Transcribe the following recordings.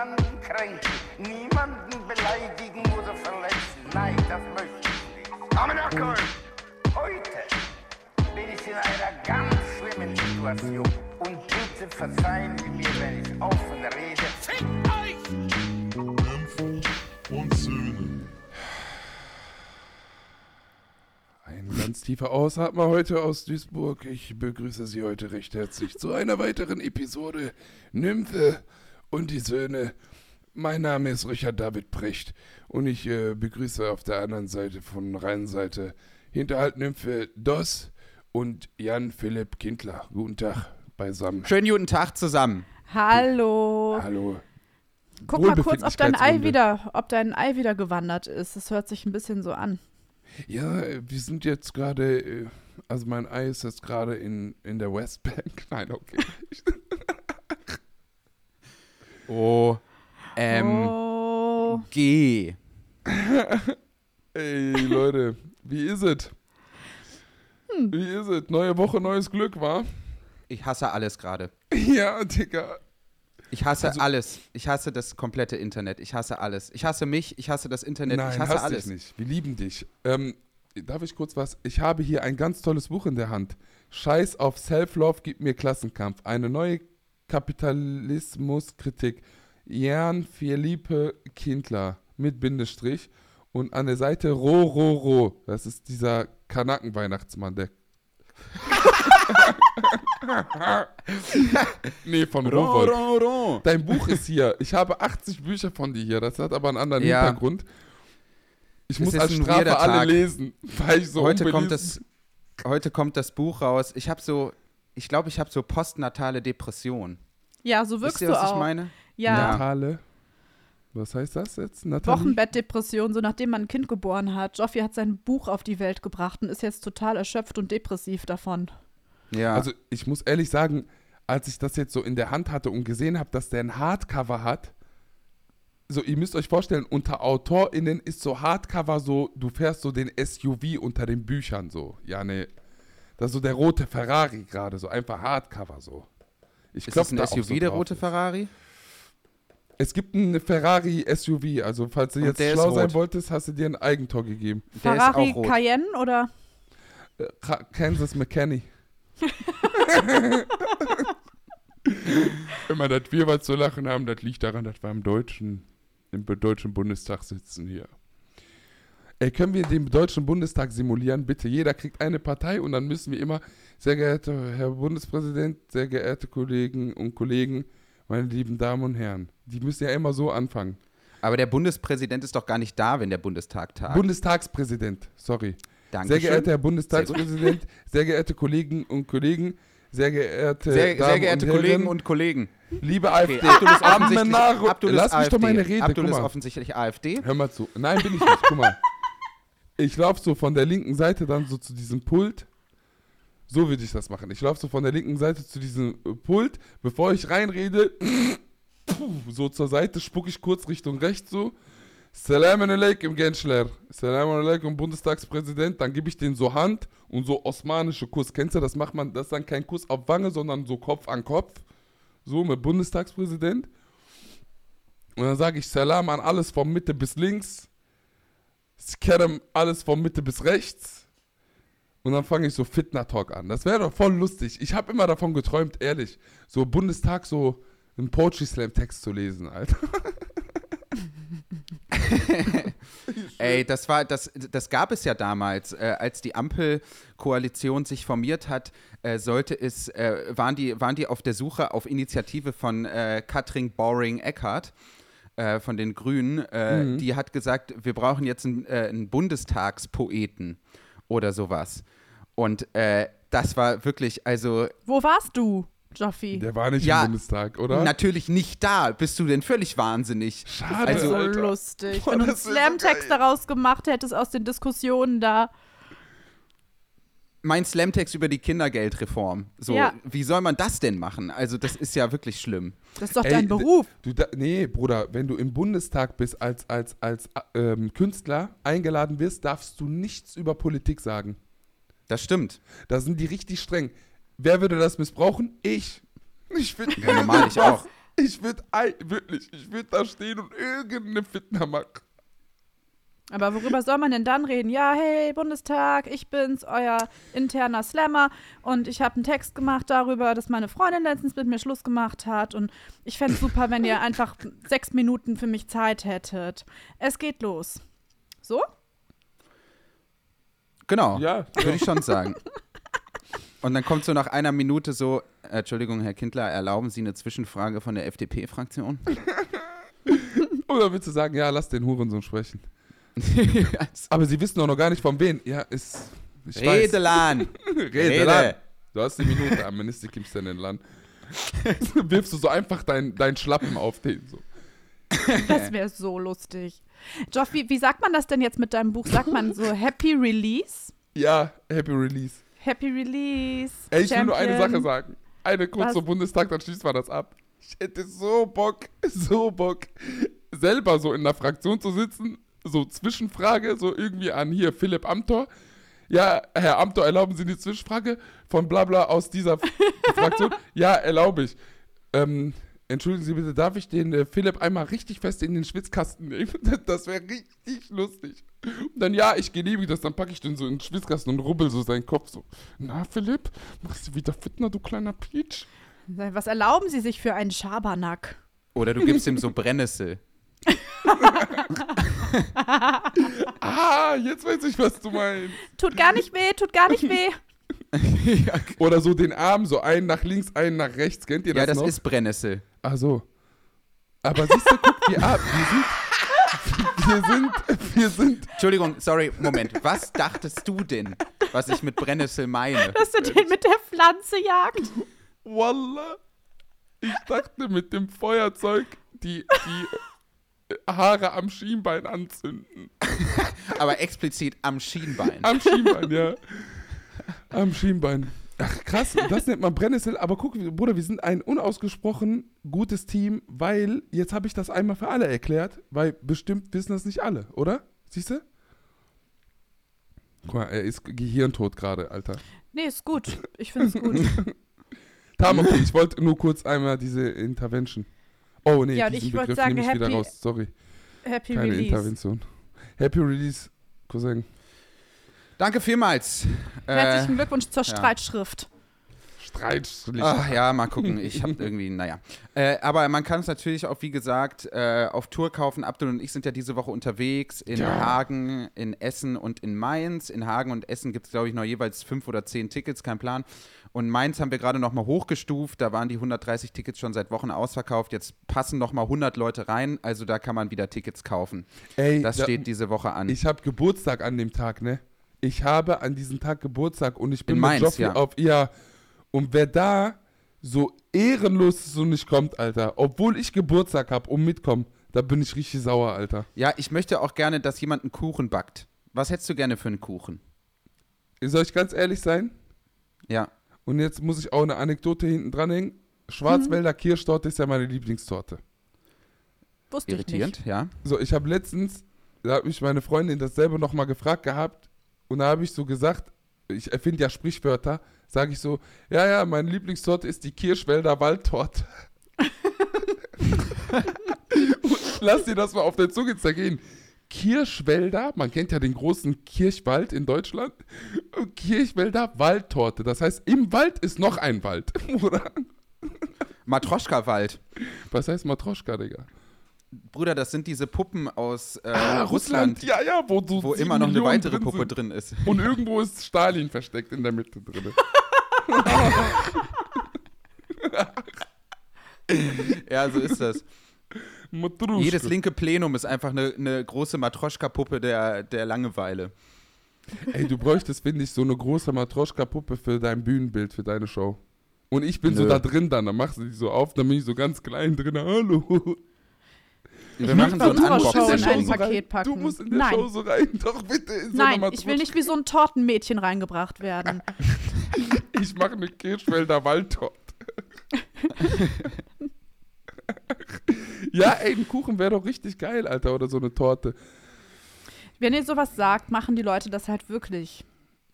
niemanden kränken, niemanden beleidigen oder verletzen. Nein, das möchte ich nicht. Amenakol! Heute bin ich in einer ganz schlimmen Situation. Und bitte verzeihen Sie mir, wenn ich offen rede. Fick euch! Nymphen und Söhne. Ein ganz tiefer Ausatmer heute aus Duisburg. Ich begrüße Sie heute recht herzlich zu einer weiteren Episode Nymphe und die Söhne. Mein Name ist Richard David Precht und ich äh, begrüße auf der anderen Seite von Rheinseite Hinterhalt Nymphe Doss und Jan Philipp Kindler. Guten Tag beisammen. Schönen guten Tag zusammen. Hallo. Hallo. Guck mal kurz, ob dein Ei wieder, ob dein Ei wieder gewandert ist. Das hört sich ein bisschen so an. Ja, wir sind jetzt gerade, äh, also mein Ei ist jetzt gerade in, in der Westbank. Nein, okay. O M oh. G. Ey, Leute, wie ist es? Wie ist es? Neue Woche, neues Glück, wa? Ich hasse alles gerade. Ja, Digga. Ich hasse Also- alles. Ich hasse das komplette Internet. Ich hasse alles. Ich hasse mich. Ich hasse das Internet. Nein, ich hasse hasse alles. dich nicht. Wir lieben dich. Ähm, darf ich kurz was? Ich habe hier ein ganz tolles Buch in der Hand. Scheiß auf Self-Love, gib mir Klassenkampf. Eine neue Kapitalismuskritik. Jan Philippe Kindler mit Bindestrich. Und an der Seite Ro, Ro, Ro. Das ist dieser Kanaken-Weihnachtsmann, der. nee, von Ro, Rowold. ro, ro. Dein Buch ist hier. Ich habe 80 Bücher von dir hier. Das hat aber einen anderen Ja. Hintergrund. Ich Es muss als Strafe alle lesen, weil ich so heute, kommt das, heute kommt das Buch raus. Ich habe so, ich glaube, ich habe so postnatale Depression. Ja, so Wisst wirkst ihr, du was auch. ich meine? Ja, Ja. Natale. Was heißt das jetzt? Nathalie? Wochenbettdepression, so nachdem man ein Kind geboren hat. Joffi hat sein Buch auf die Welt gebracht und ist jetzt total erschöpft und depressiv davon. Ja. Also ich muss ehrlich sagen, als ich das jetzt so in der Hand hatte und gesehen habe, dass der ein Hardcover hat, so ihr müsst euch vorstellen, unter AutorInnen ist so Hardcover so, du fährst so den SUV unter den Büchern so. Ja, ne. Das ist so der rote Ferrari gerade, so einfach Hardcover so. Ich ist das ein SUV, so der rote Ferrari? Es gibt einen Ferrari SUV, also falls du Und jetzt ist schlau sein wolltest, hast du dir ein Eigentor gegeben. Der ist Ferrari. Cayenne oder? Äh, Ka- Kansas McKenney. Immer, dass wir was zu lachen haben, das liegt daran, dass wir im deutschen, im deutschen Bundestag sitzen hier. Ey, können wir den deutschen Bundestag simulieren? Bitte, jeder kriegt eine Partei und dann müssen wir immer, sehr geehrter Herr Bundespräsident, sehr geehrte Kollegen und Kollegen, meine lieben Damen und Herren, die müssen ja immer so anfangen. Aber der Bundespräsident ist doch gar nicht da, wenn der Bundestag tagt. Bundestagspräsident, sorry. Dankeschön. Sehr geehrter Herr Bundestagspräsident, sehr geehrte Kollegen und Kollegen, sehr geehrte Sehr, Damen sehr geehrte und Kollegen Herren, und Kollegen. liebe AfD, Okay, Abdul ist offensichtlich, Abdul ist lass mich AfD. doch meine Rede, Abdul ist offensichtlich AfD. Hör mal zu. Nein, bin ich nicht, guck mal. Ich laufe so von der linken Seite dann so zu diesem Pult. So würde ich das machen. Ich laufe so von der linken Seite zu diesem äh, Pult. Bevor ich reinrede, so zur Seite, spucke ich kurz Richtung rechts so. Salam alaikum, Genschler. Salam alaikum, Bundestagspräsident. Dann gebe ich den so Hand und so osmanische Kuss. Kennst du, das macht man, das ist dann kein Kuss auf Wange, sondern so Kopf an Kopf. So mit Bundestagspräsident. Und dann sage ich Salam an alles von Mitte bis links. Skerem alles von Mitte bis rechts. Und dann fange ich so Fitner-Talk an. Das wäre doch voll lustig. Ich habe immer davon geträumt, ehrlich, so Bundestag so einen Poetry Slam Text zu lesen, Alter. Ey, das war, das, das gab es ja damals, äh, als die Ampelkoalition sich formiert hat, äh, sollte es, äh, waren, die, waren die auf der Suche auf Initiative von äh, Katrin Boring-Eckardt äh, von den Grünen. Äh, Die hat gesagt, wir brauchen jetzt einen, äh, einen Bundestagspoeten oder sowas. Und äh, das war wirklich, also Wo warst du, Joffi? Der war nicht Ja, im Bundestag, oder? natürlich nicht da. Bist du denn völlig wahnsinnig? Schade, Das ist so Alter. lustig. Boah, Wenn du einen so Slam-Text geil. daraus gemacht hättest aus den Diskussionen da. Mein Slamtext über die Kindergeldreform. So, Ja. wie soll man das denn machen? Also, das ist ja wirklich schlimm. Das ist doch Ey, dein Beruf. Du, da, nee, Bruder, wenn du im Bundestag bist als, als, als ähm, Künstler eingeladen wirst, darfst du nichts über Politik sagen. Das stimmt. Da sind die richtig streng. Wer würde das missbrauchen? Ich. Ich finde Ja, normal, ich auch. Ich würde, wirklich, ich würde da stehen und irgendeine Fitner machen. Aber worüber soll man denn dann reden? Ja, hey, Bundestag, ich bin's, euer interner Slammer. Und ich habe einen Text gemacht darüber, dass meine Freundin letztens mit mir Schluss gemacht hat. Und ich fände es super, wenn ihr einfach sechs Minuten für mich Zeit hättet. Es geht los. So? Genau, Ja, würde ich schon sagen. Und dann kommt so nach einer Minute so, Entschuldigung, Herr Kindler, erlauben Sie eine Zwischenfrage von der FDP-Fraktion? Oder willst du sagen, ja, lass den Hurensohn sprechen? Aber sie wissen auch noch gar nicht von wen. Ja, ist. Ich weiß. Redelan! Rede. Du hast die Minute, am Minister gibst du in den Land. Wirfst du so einfach deinen dein Schlappen auf den. So. Das wäre so lustig. Joff, wie, wie sagt man das denn jetzt mit deinem Buch? Sagt man so Happy Release? Ja, Happy Release. Happy Release. Ey, ich will nur eine Champion. Sache sagen. Eine kurz Was? zum Bundestag, dann schließt man das ab. Ich hätte so Bock, so Bock, selber so in der Fraktion zu sitzen, so Zwischenfrage, so irgendwie an hier Philipp Amthor. Ja, Herr Amthor, erlauben Sie die Zwischenfrage von Blabla aus dieser Fraktion? Ja, erlaube ich. Ähm, entschuldigen Sie bitte, darf ich den äh, Philipp einmal richtig fest in den Schwitzkasten nehmen? Das wäre richtig lustig. Und dann, ja, ich genehmige das, dann packe ich den so in den Schwitzkasten und rubbel so seinen Kopf so. Na, Philipp, machst du wieder Fitner, du kleiner Peach? Was erlauben Sie sich für einen Schabernack? Oder du gibst ihm so Brennnessel. Ah, jetzt weiß ich, was du meinst. Tut gar nicht weh, tut gar nicht weh. Oder so den Arm, so einen nach links, einen nach rechts. Kennt ihr das Ja, das noch? ist Brennnessel. Ach so. Aber siehst du, guck, wir, ab, wir sind, wir sind, wir sind, Entschuldigung, sorry, Moment. Was dachtest du denn, was ich mit Brennnessel meine? Dass du den mit der Pflanze jagst. Wallah, ich dachte mit dem Feuerzeug die, die Haare am Schienbein anzünden. Aber explizit am Schienbein. Am Schienbein, ja. Am Schienbein. Ach krass, das nennt man Brennnessel. Aber guck, Bruder, wir sind ein unausgesprochen gutes Team, weil jetzt habe ich das einmal für alle erklärt, weil bestimmt wissen das nicht alle, oder? Siehst du? Guck mal, er ist gehirntot gerade, Alter. Nee, ist gut. Ich finde es gut. Tam, okay, ich wollte nur kurz einmal diese Intervention. Oh nee, Ja, und diesen ich wollte Begriff sagen, nehme ich wieder happy- raus. Sorry, Happy keine Release. Intervention. Happy Release, Cousin. Danke vielmals. Herzlichen Äh, Glückwunsch zur ja. Streitschrift. Streitschlicht. Ach ja, mal gucken. Ich habe irgendwie, naja. Äh, aber man kann es natürlich auch, wie gesagt, äh, auf Tour kaufen. Abdul und ich sind ja diese Woche unterwegs in Ja. Hagen, in Essen und in Mainz. In Hagen und Essen gibt es, glaube ich, noch jeweils fünf oder zehn Tickets, kein Plan. Und Mainz haben wir gerade noch mal hochgestuft. Da waren die 130 Tickets schon seit Wochen ausverkauft. Jetzt passen noch mal 100 Leute rein. Also da kann man wieder Tickets kaufen. Ey, Das da- steht diese Woche an. Ich habe Geburtstag an dem Tag, ne? Ich habe an diesem Tag Geburtstag und ich bin In mit Mainz, Joffrey ja. auf ihr. Und wer da so ehrenlos so nicht kommt, Alter, obwohl ich Geburtstag habe und mitkomme, da bin ich richtig sauer, Alter. ja, ich möchte auch gerne, dass jemand einen Kuchen backt. Was hättest du gerne für einen Kuchen? Soll ich ganz ehrlich sein? Ja. Und jetzt muss ich auch eine Anekdote hinten dranhängen. Schwarzwälder Kirschtorte ist ja meine Lieblingstorte. Wusste ich Irritierend, nicht. ja. So, ich habe letztens, da hat mich meine Freundin dasselbe nochmal gefragt gehabt und da habe ich so gesagt, ich erfinde ja Sprichwörter, sage ich so, ja, ja, meine Lieblingstorte ist die Kirschwälder Waldtorte. lass dir das mal auf der Zunge zergehen. Kirschwälder, man kennt ja den großen Kirchwald in Deutschland, Kirchwälder Waldtorte. Das heißt, im Wald ist noch ein Wald, oder? Matroschka-Wald. Was heißt Matroschka, Digga? Bruder, das sind diese Puppen aus äh, Ah, Russland, Ja, ja, wo, du wo immer noch eine Millionen weitere drin Puppe sind. drin ist. Und irgendwo ist Stalin versteckt in der Mitte drin. Ja, so ist das. Matruschka. Jedes linke Plenum ist einfach eine, eine große Matroschka-Puppe der, der Langeweile. Ey, du bräuchtest, finde ich, so eine große Matroschka-Puppe für dein Bühnenbild, für deine Show. Und ich bin so Nö. da drin dann, dann machst du die so auf, dann bin ich so ganz klein drin. Hallo. Wir machen so ein Unboxing. in ein Paket packen. Du musst in der Nein. Show so rein. Doch bitte. In so Nein, ich will nicht wie so ein Tortenmädchen reingebracht werden. Ich mache eine Kirschwälder Waldtorte. ja, ey, ein Kuchen wäre doch richtig geil, Alter, oder so eine Torte. Wenn ihr sowas sagt, machen die Leute das halt wirklich.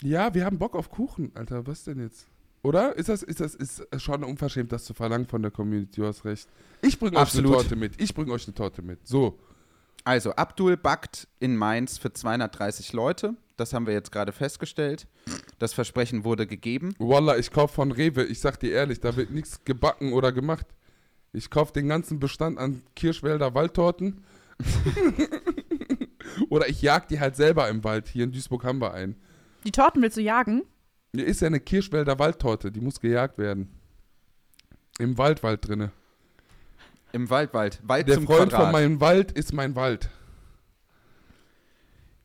Ja, wir haben Bock auf Kuchen, Alter. Was denn jetzt? Oder? Ist das, ist das ist schon unverschämt, das zu verlangen von der Community? Du hast recht. Ich bringe euch eine. Torte mit. Ich bringe euch eine Torte mit. So. Also, Abdul backt in Mainz für 230 Leute. Das haben wir jetzt gerade festgestellt. Das Versprechen wurde gegeben. Wallah, ich kaufe von Rewe. Ich sag dir ehrlich, da wird nichts gebacken oder gemacht. Ich kaufe den ganzen Bestand an Kirschwälder Waldtorten. oder ich jag die halt selber im Wald. Hier in Duisburg haben wir einen. Die Torten willst du jagen? Hier ist ja eine Kirschwälder Waldtorte. Die muss gejagt werden. Im Waldwald drinne. Im Waldwald. Wald Der zum Freund Quadrat. von meinem Wald ist mein Wald.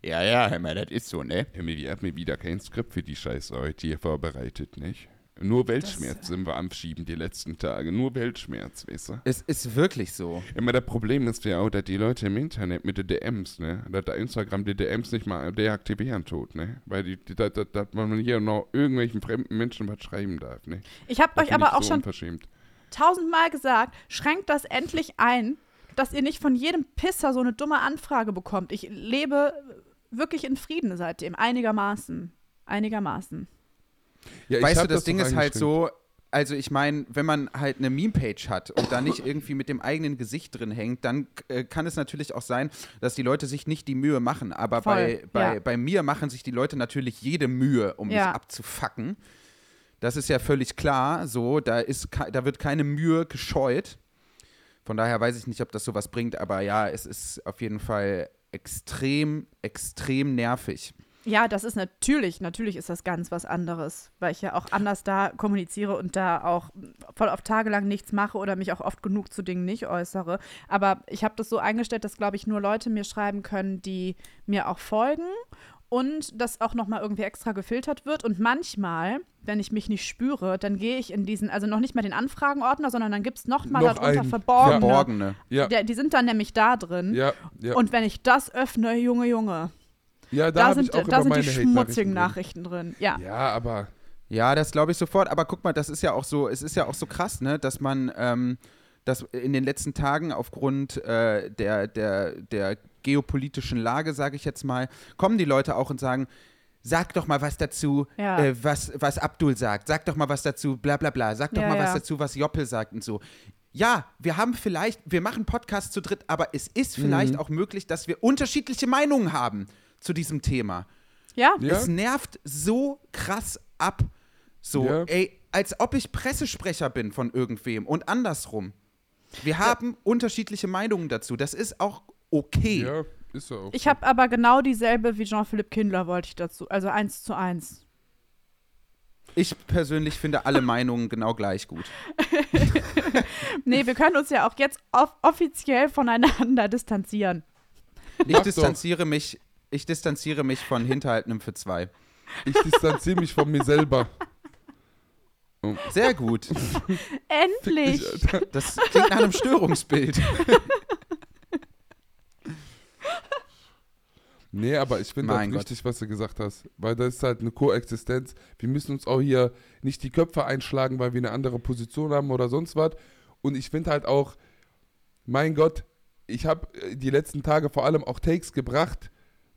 Ja, ja, mal, das ist so, ne? Emily hat mir wieder kein Skript für die Scheiße heute hier vorbereitet, nicht? Nur Weltschmerz sind wir am Schieben die letzten Tage. Nur Weltschmerz, weißt du? es ist wirklich so. Immer das Problem ist ja auch, dass die Leute im Internet mit den DMs, ne, dass der Instagram die DMs nicht mal deaktivieren tut, ne, weil die, die, dass, dass- man hier noch irgendwelchen fremden Menschen was schreiben darf, ne. Ich habe euch aber auch so schon tausendmal gesagt, schränkt das endlich ein, dass ihr nicht von jedem Pisser so eine dumme Anfrage bekommt. Ich lebe wirklich in Frieden seitdem, einigermaßen. Einigermaßen. Ja, ich weißt du, das, Ding doch ist halt so, also ich meine, wenn man halt eine Meme-Page hat und da nicht irgendwie mit dem eigenen Gesicht drin hängt, dann äh, kann es natürlich auch sein, dass die Leute sich nicht die Mühe machen. Aber bei, Voll, bei, ja. bei mir machen sich die Leute natürlich jede Mühe, um Ja. mich abzufacken. Das ist ja völlig klar, so, da, ist, da wird keine Mühe gescheut. Von daher weiß ich nicht, ob das sowas bringt, aber ja, es ist auf jeden Fall extrem, extrem nervig. Ja, das ist natürlich, natürlich ist das ganz was anderes, weil ich ja auch anders da kommuniziere und da auch voll auf tagelang nichts mache oder mich auch oft genug zu Dingen nicht äußere. Aber ich habe das so eingestellt, dass, glaube ich, nur Leute mir schreiben können, die mir auch folgen und das auch nochmal irgendwie extra gefiltert wird. Und manchmal, wenn ich mich nicht spüre, dann gehe ich in diesen, also noch nicht mal den Anfragenordner, sondern dann gibt es nochmal Noch darunter einen. verborgene. Verborgene. Ja, Der, die sind dann nämlich da drin. ja. Und wenn ich das öffne, Junge, Junge, ja, da, da, sind, ich auch da sind meine die schmutzigen. Nachrichten drin. Ja. Ja, aber Ja, das glaube ich sofort. Aber guck mal, das ist ja auch so, es ist ja auch so krass, ne, dass man, ähm, dass in den letzten Tagen aufgrund äh, der, der, der geopolitischen Lage, sage ich jetzt mal, kommen die Leute auch und sagen, sag doch mal was dazu, Ja. äh, was, was Abdul sagt, sag doch mal was dazu, bla bla bla, sag doch Ja, mal was ja. dazu, was Joppel sagt und so. Ja, wir haben vielleicht, wir machen Podcasts zu dritt, aber es ist Mhm. vielleicht auch möglich, dass wir unterschiedliche Meinungen haben zu diesem Thema. Ja, Ja. Es nervt so krass ab. So, Ja. ey, als ob ich Pressesprecher bin von irgendwem und andersrum. Wir haben unterschiedliche Meinungen dazu. Das ist auch okay. ja, ist ja auch. ich so. habe aber genau dieselbe wie Jean-Philippe Kindler, wollte ich dazu. Also eins zu eins. Ich persönlich finde alle Meinungen genau gleich gut. Nee, wir können uns ja auch jetzt off offiziell voneinander distanzieren. Ich Mach doch. distanziere mich, ich distanziere mich von Hinterhaltendem für zwei. Ich distanziere mich von mir selber. Sehr gut. Endlich! Ich, Alter. Das klingt nach einem Störungsbild. Nee, aber ich finde Gott. richtig, was du gesagt hast. Weil das ist halt eine Koexistenz. Wir müssen uns auch hier nicht die Köpfe einschlagen, weil wir eine andere Position haben oder sonst was. Und ich finde halt auch, mein Gott, ich habe die letzten Tage vor allem auch Takes gebracht,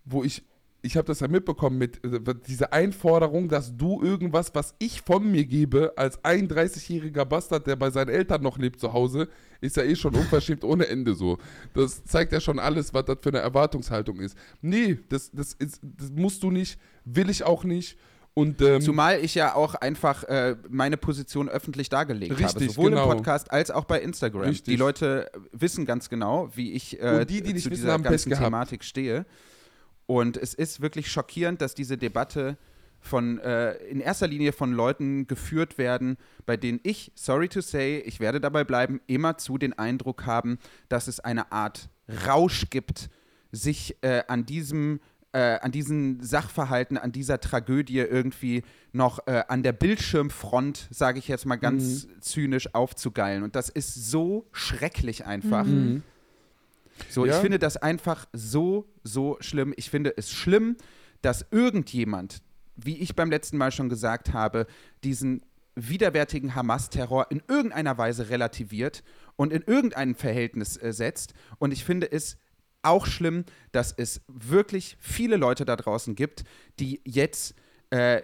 wo ich, ich habe das ja mitbekommen mit äh, dieser Einforderung, dass du irgendwas, was ich von mir gebe, als 31-jähriger Bastard, der bei seinen Eltern noch lebt zu Hause, ist ja eh schon unverschämt ohne Ende so. Das zeigt ja schon alles, was das für eine Erwartungshaltung ist. Nee, das, das, ist, das musst du nicht, will ich auch nicht. Und ähm, Zumal ich ja auch einfach äh, meine Position öffentlich dargelegt habe. Richtig, Sowohl genau. im Podcast als auch bei Instagram. Richtig. Die Leute wissen ganz genau, wie ich äh, die, die zu dieser ganzen. Thematik stehe. Und es ist wirklich schockierend, dass diese Debatte von äh, in erster Linie von Leuten geführt werden, bei denen ich, sorry to say, ich werde dabei bleiben, immerzu den Eindruck haben, dass es eine Art Rausch gibt, sich äh, an diesem äh, an diesen Sachverhalten, an dieser Tragödie irgendwie noch äh, an der Bildschirmfront, sage ich jetzt mal ganz Mhm. zynisch, aufzugeilen. Und das ist so schrecklich einfach. Mhm. So, Ja. ich finde das einfach so, so schlimm. Ich finde es schlimm, dass irgendjemand, wie ich beim letzten Mal schon gesagt habe, diesen widerwärtigen Hamas-Terror in irgendeiner Weise relativiert und in irgendein Verhältnis äh, setzt. Und ich finde es auch schlimm, dass es wirklich viele Leute da draußen gibt, die jetzt äh,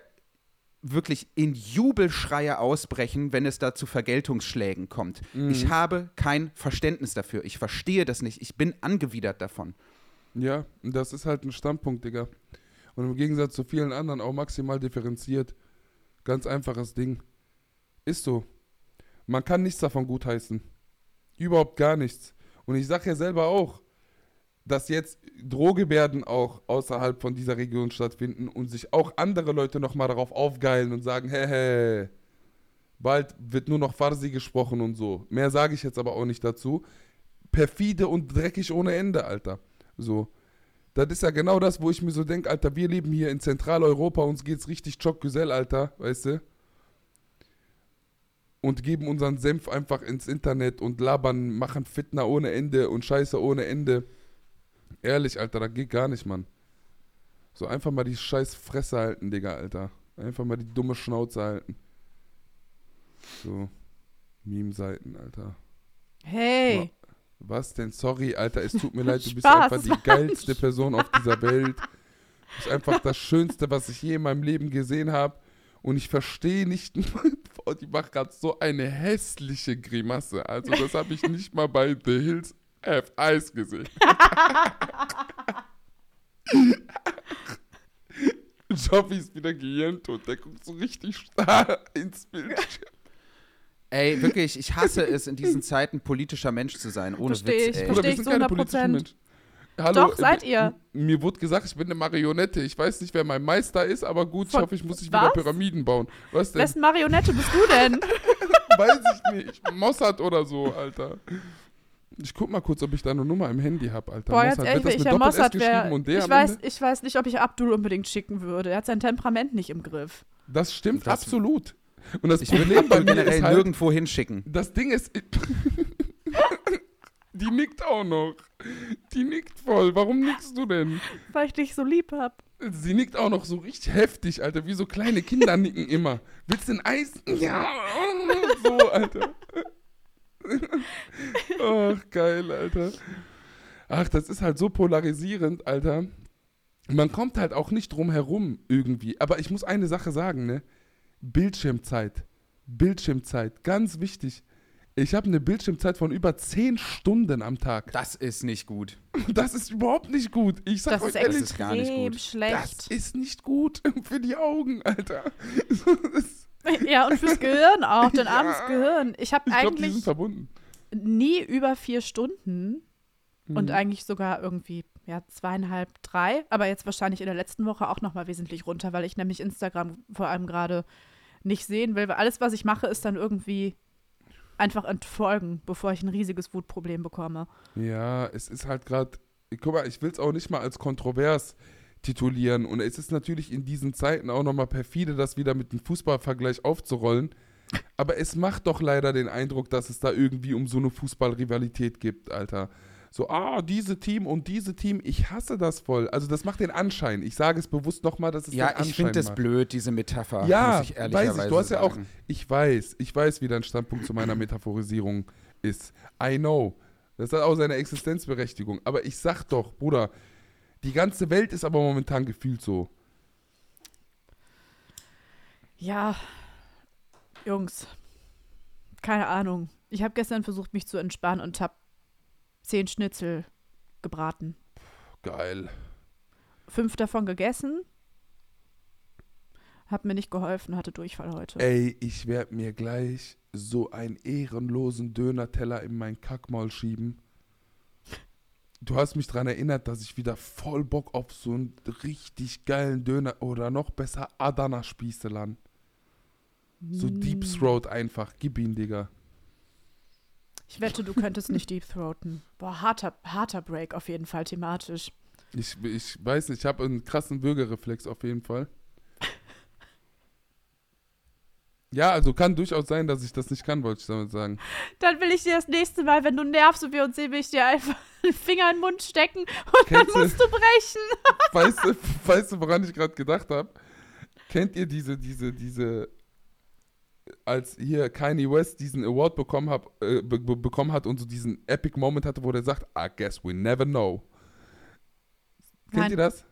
wirklich in Jubelschreie ausbrechen, wenn es da zu Vergeltungsschlägen kommt. Ich habe kein Verständnis dafür. Ich verstehe das nicht. Ich bin angewidert davon. Ja, das ist halt ein Standpunkt, Digga. Und im Gegensatz zu vielen anderen auch maximal differenziert. Ganz einfaches Ding. Ist so. Man kann nichts davon gutheißen. Überhaupt gar nichts. Und ich sag ja selber auch, dass jetzt Drohgebärden auch außerhalb von dieser Region stattfinden und sich auch andere Leute nochmal darauf aufgeilen und sagen, hey, hey, bald wird nur noch Farsi gesprochen und so. Mehr sage ich jetzt aber auch nicht dazu. Perfide und dreckig ohne Ende, Alter. So. Das ist ja genau das, wo ich mir so denke, Alter, wir leben hier in Zentraleuropa, uns geht's richtig Choc-Güzel, Alter, weißt du? Und geben unseren Senf einfach ins Internet und labern, machen Fitner ohne Ende und Scheiße ohne Ende. Ehrlich, Alter, das geht gar nicht, Mann. So einfach mal die scheiß Fresse halten, Digga, Alter. Einfach mal die dumme Schnauze halten. So. Meme-Seiten, Alter. Hey, Was denn? Sorry, Alter, es tut mir leid, du bist Spaß, einfach die geilste Person auf dieser Welt. Du bist einfach das Schönste, was ich je in meinem Leben gesehen habe. Und ich verstehe nicht, die macht gerade so eine hässliche Grimasse. Also das habe ich nicht mal bei The Hills Have Eyes gesehen. Joffi ist wieder gehirntot. Der guckt so richtig starr ins Bild. Ey, wirklich, ich hasse es, in diesen Zeiten politischer Mensch zu sein. Ohne Versteh Witz, ich, ey. Wir ich zu keine 100%. politischen Menschen. Hallo, Doch, äh, seid ihr. Mir wurde gesagt, ich bin eine Marionette. Ich weiß nicht, wer mein Meister ist, aber gut, ich Von- hoffe, ich muss nicht was? wieder Pyramiden bauen. Was denn? wessen Marionette bist du denn? Weiß ich nicht. Mossad oder so, Alter. Ich guck mal kurz, ob ich da eine Nummer im Handy habe, Alter. Boah, jetzt Mossad. ehrlich, Wird das mit Mossad geschrieben wäre. und der Ich weiß, Ende? ich weiß nicht, ob ich Abdul unbedingt schicken würde. Er hat sein Temperament nicht im Griff. Das stimmt Das- absolut. Und das Ich will Problem bei mir generell ist halt, nirgendwo hinschicken. das Ding ist, die nickt auch noch. Die nickt voll. Warum nickst du denn? Weil ich dich so lieb hab. Sie nickt auch noch so richtig heftig, Alter, wie so kleine Kinder nicken immer. Willst du ein Eis? Ja. So, Alter. Ach, geil, Alter. Ach, das ist halt so polarisierend, Alter. Man kommt halt auch nicht drum herum irgendwie. Aber ich muss eine Sache sagen, ne? Bildschirmzeit. Bildschirmzeit, ganz wichtig. Ich habe eine Bildschirmzeit von über 10 Stunden am Tag. Das ist nicht gut. Das ist überhaupt nicht gut. Ich sag Das euch ist ehrlich, ist gar nicht extrem gut. das schlecht. ist nicht gut für die Augen, Alter. Das- Ja, und fürs Gehirn auch, dein Ja. armes Gehirn. Ich habe die sind eigentlich verbunden. nie über vier Stunden und Mhm. eigentlich sogar irgendwie ja, zweieinhalb, drei, aber jetzt wahrscheinlich in der letzten Woche auch nochmal wesentlich runter, weil ich nämlich Instagram vor allem gerade nicht sehen will, weil alles, was ich mache, ist dann irgendwie einfach entfolgen, bevor ich ein riesiges Wutproblem bekomme. Ja, es ist halt gerade, guck mal, ich will es auch nicht mal als kontrovers titulieren und es ist natürlich in diesen Zeiten auch nochmal perfide, das wieder mit dem Fußballvergleich aufzurollen. Aber es macht doch leider den Eindruck, dass es da irgendwie um so eine Fußballrivalität gibt, Alter. So, ah, diese Team und diese Team, ich hasse das voll. Also das macht den Anschein. Ich sage es bewusst nochmal, dass es Ja, den Anschein ich finde das blöd, diese Metapher. Ja, ich weiß ich. Du hast ja auch, ich weiß, ich weiß, wie dein Standpunkt zu meiner Metaphorisierung ist. I know. Das hat auch seine Existenzberechtigung. Aber ich sag doch, Bruder, die ganze Welt ist aber momentan gefühlt so. Ja, Jungs, keine Ahnung. Ich habe gestern versucht, mich zu entspannen und habe zehn Schnitzel gebraten. Geil. Fünf davon gegessen. Hat mir nicht geholfen, hatte Durchfall heute. Ey, ich werde mir gleich so einen ehrenlosen Döner-Teller in mein Kackmaul schieben. Du hast mich daran erinnert, dass ich wieder voll Bock auf so einen richtig geilen Döner oder noch besser Adana-Spieße lan. So Deep Throat einfach. Gib ihn, Digga. Ich wette, du könntest nicht Deep Throaten. Boah, harter, harter Break auf jeden Fall thematisch. Ich, ich weiß nicht, ich habe einen krassen Bürgerreflex auf jeden Fall. Ja, also kann durchaus sein, dass ich das nicht kann, wollte ich damit sagen. Dann will ich dir das nächste Mal, wenn du nervst und wir uns sehen, will ich dir einfach einen Finger in den Mund stecken und dann Kennst du- musst du brechen. Weißt du, weißt du woran ich gerade gedacht habe? Kennt ihr diese, diese, diese, als hier Kanye West diesen Award bekommen, hab, äh, be be bekommen hat und so diesen Epic Moment hatte, wo der sagt, I guess we never know. Kennt Nein. ihr das?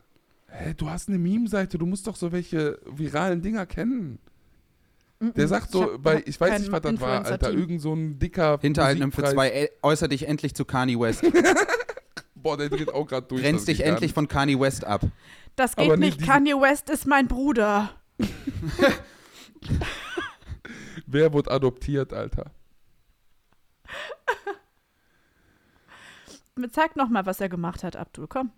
Hä, du hast eine Meme-Seite, du musst doch so welche viralen Dinger kennen. Der sagt so, Ich bei, ich weiß nicht, was das war, Alter, irgend so ein dicker Hinterhalten für zwei, äußer dich endlich zu Kanye West. Boah, der dreht auch gerade durch. Grenzt das dich endlich von Kanye West ab. Das geht nicht. Kanye West ist mein Bruder. Wer wurde adoptiert, Alter? Zeig noch mal, was er gemacht hat, Abdul. Komm.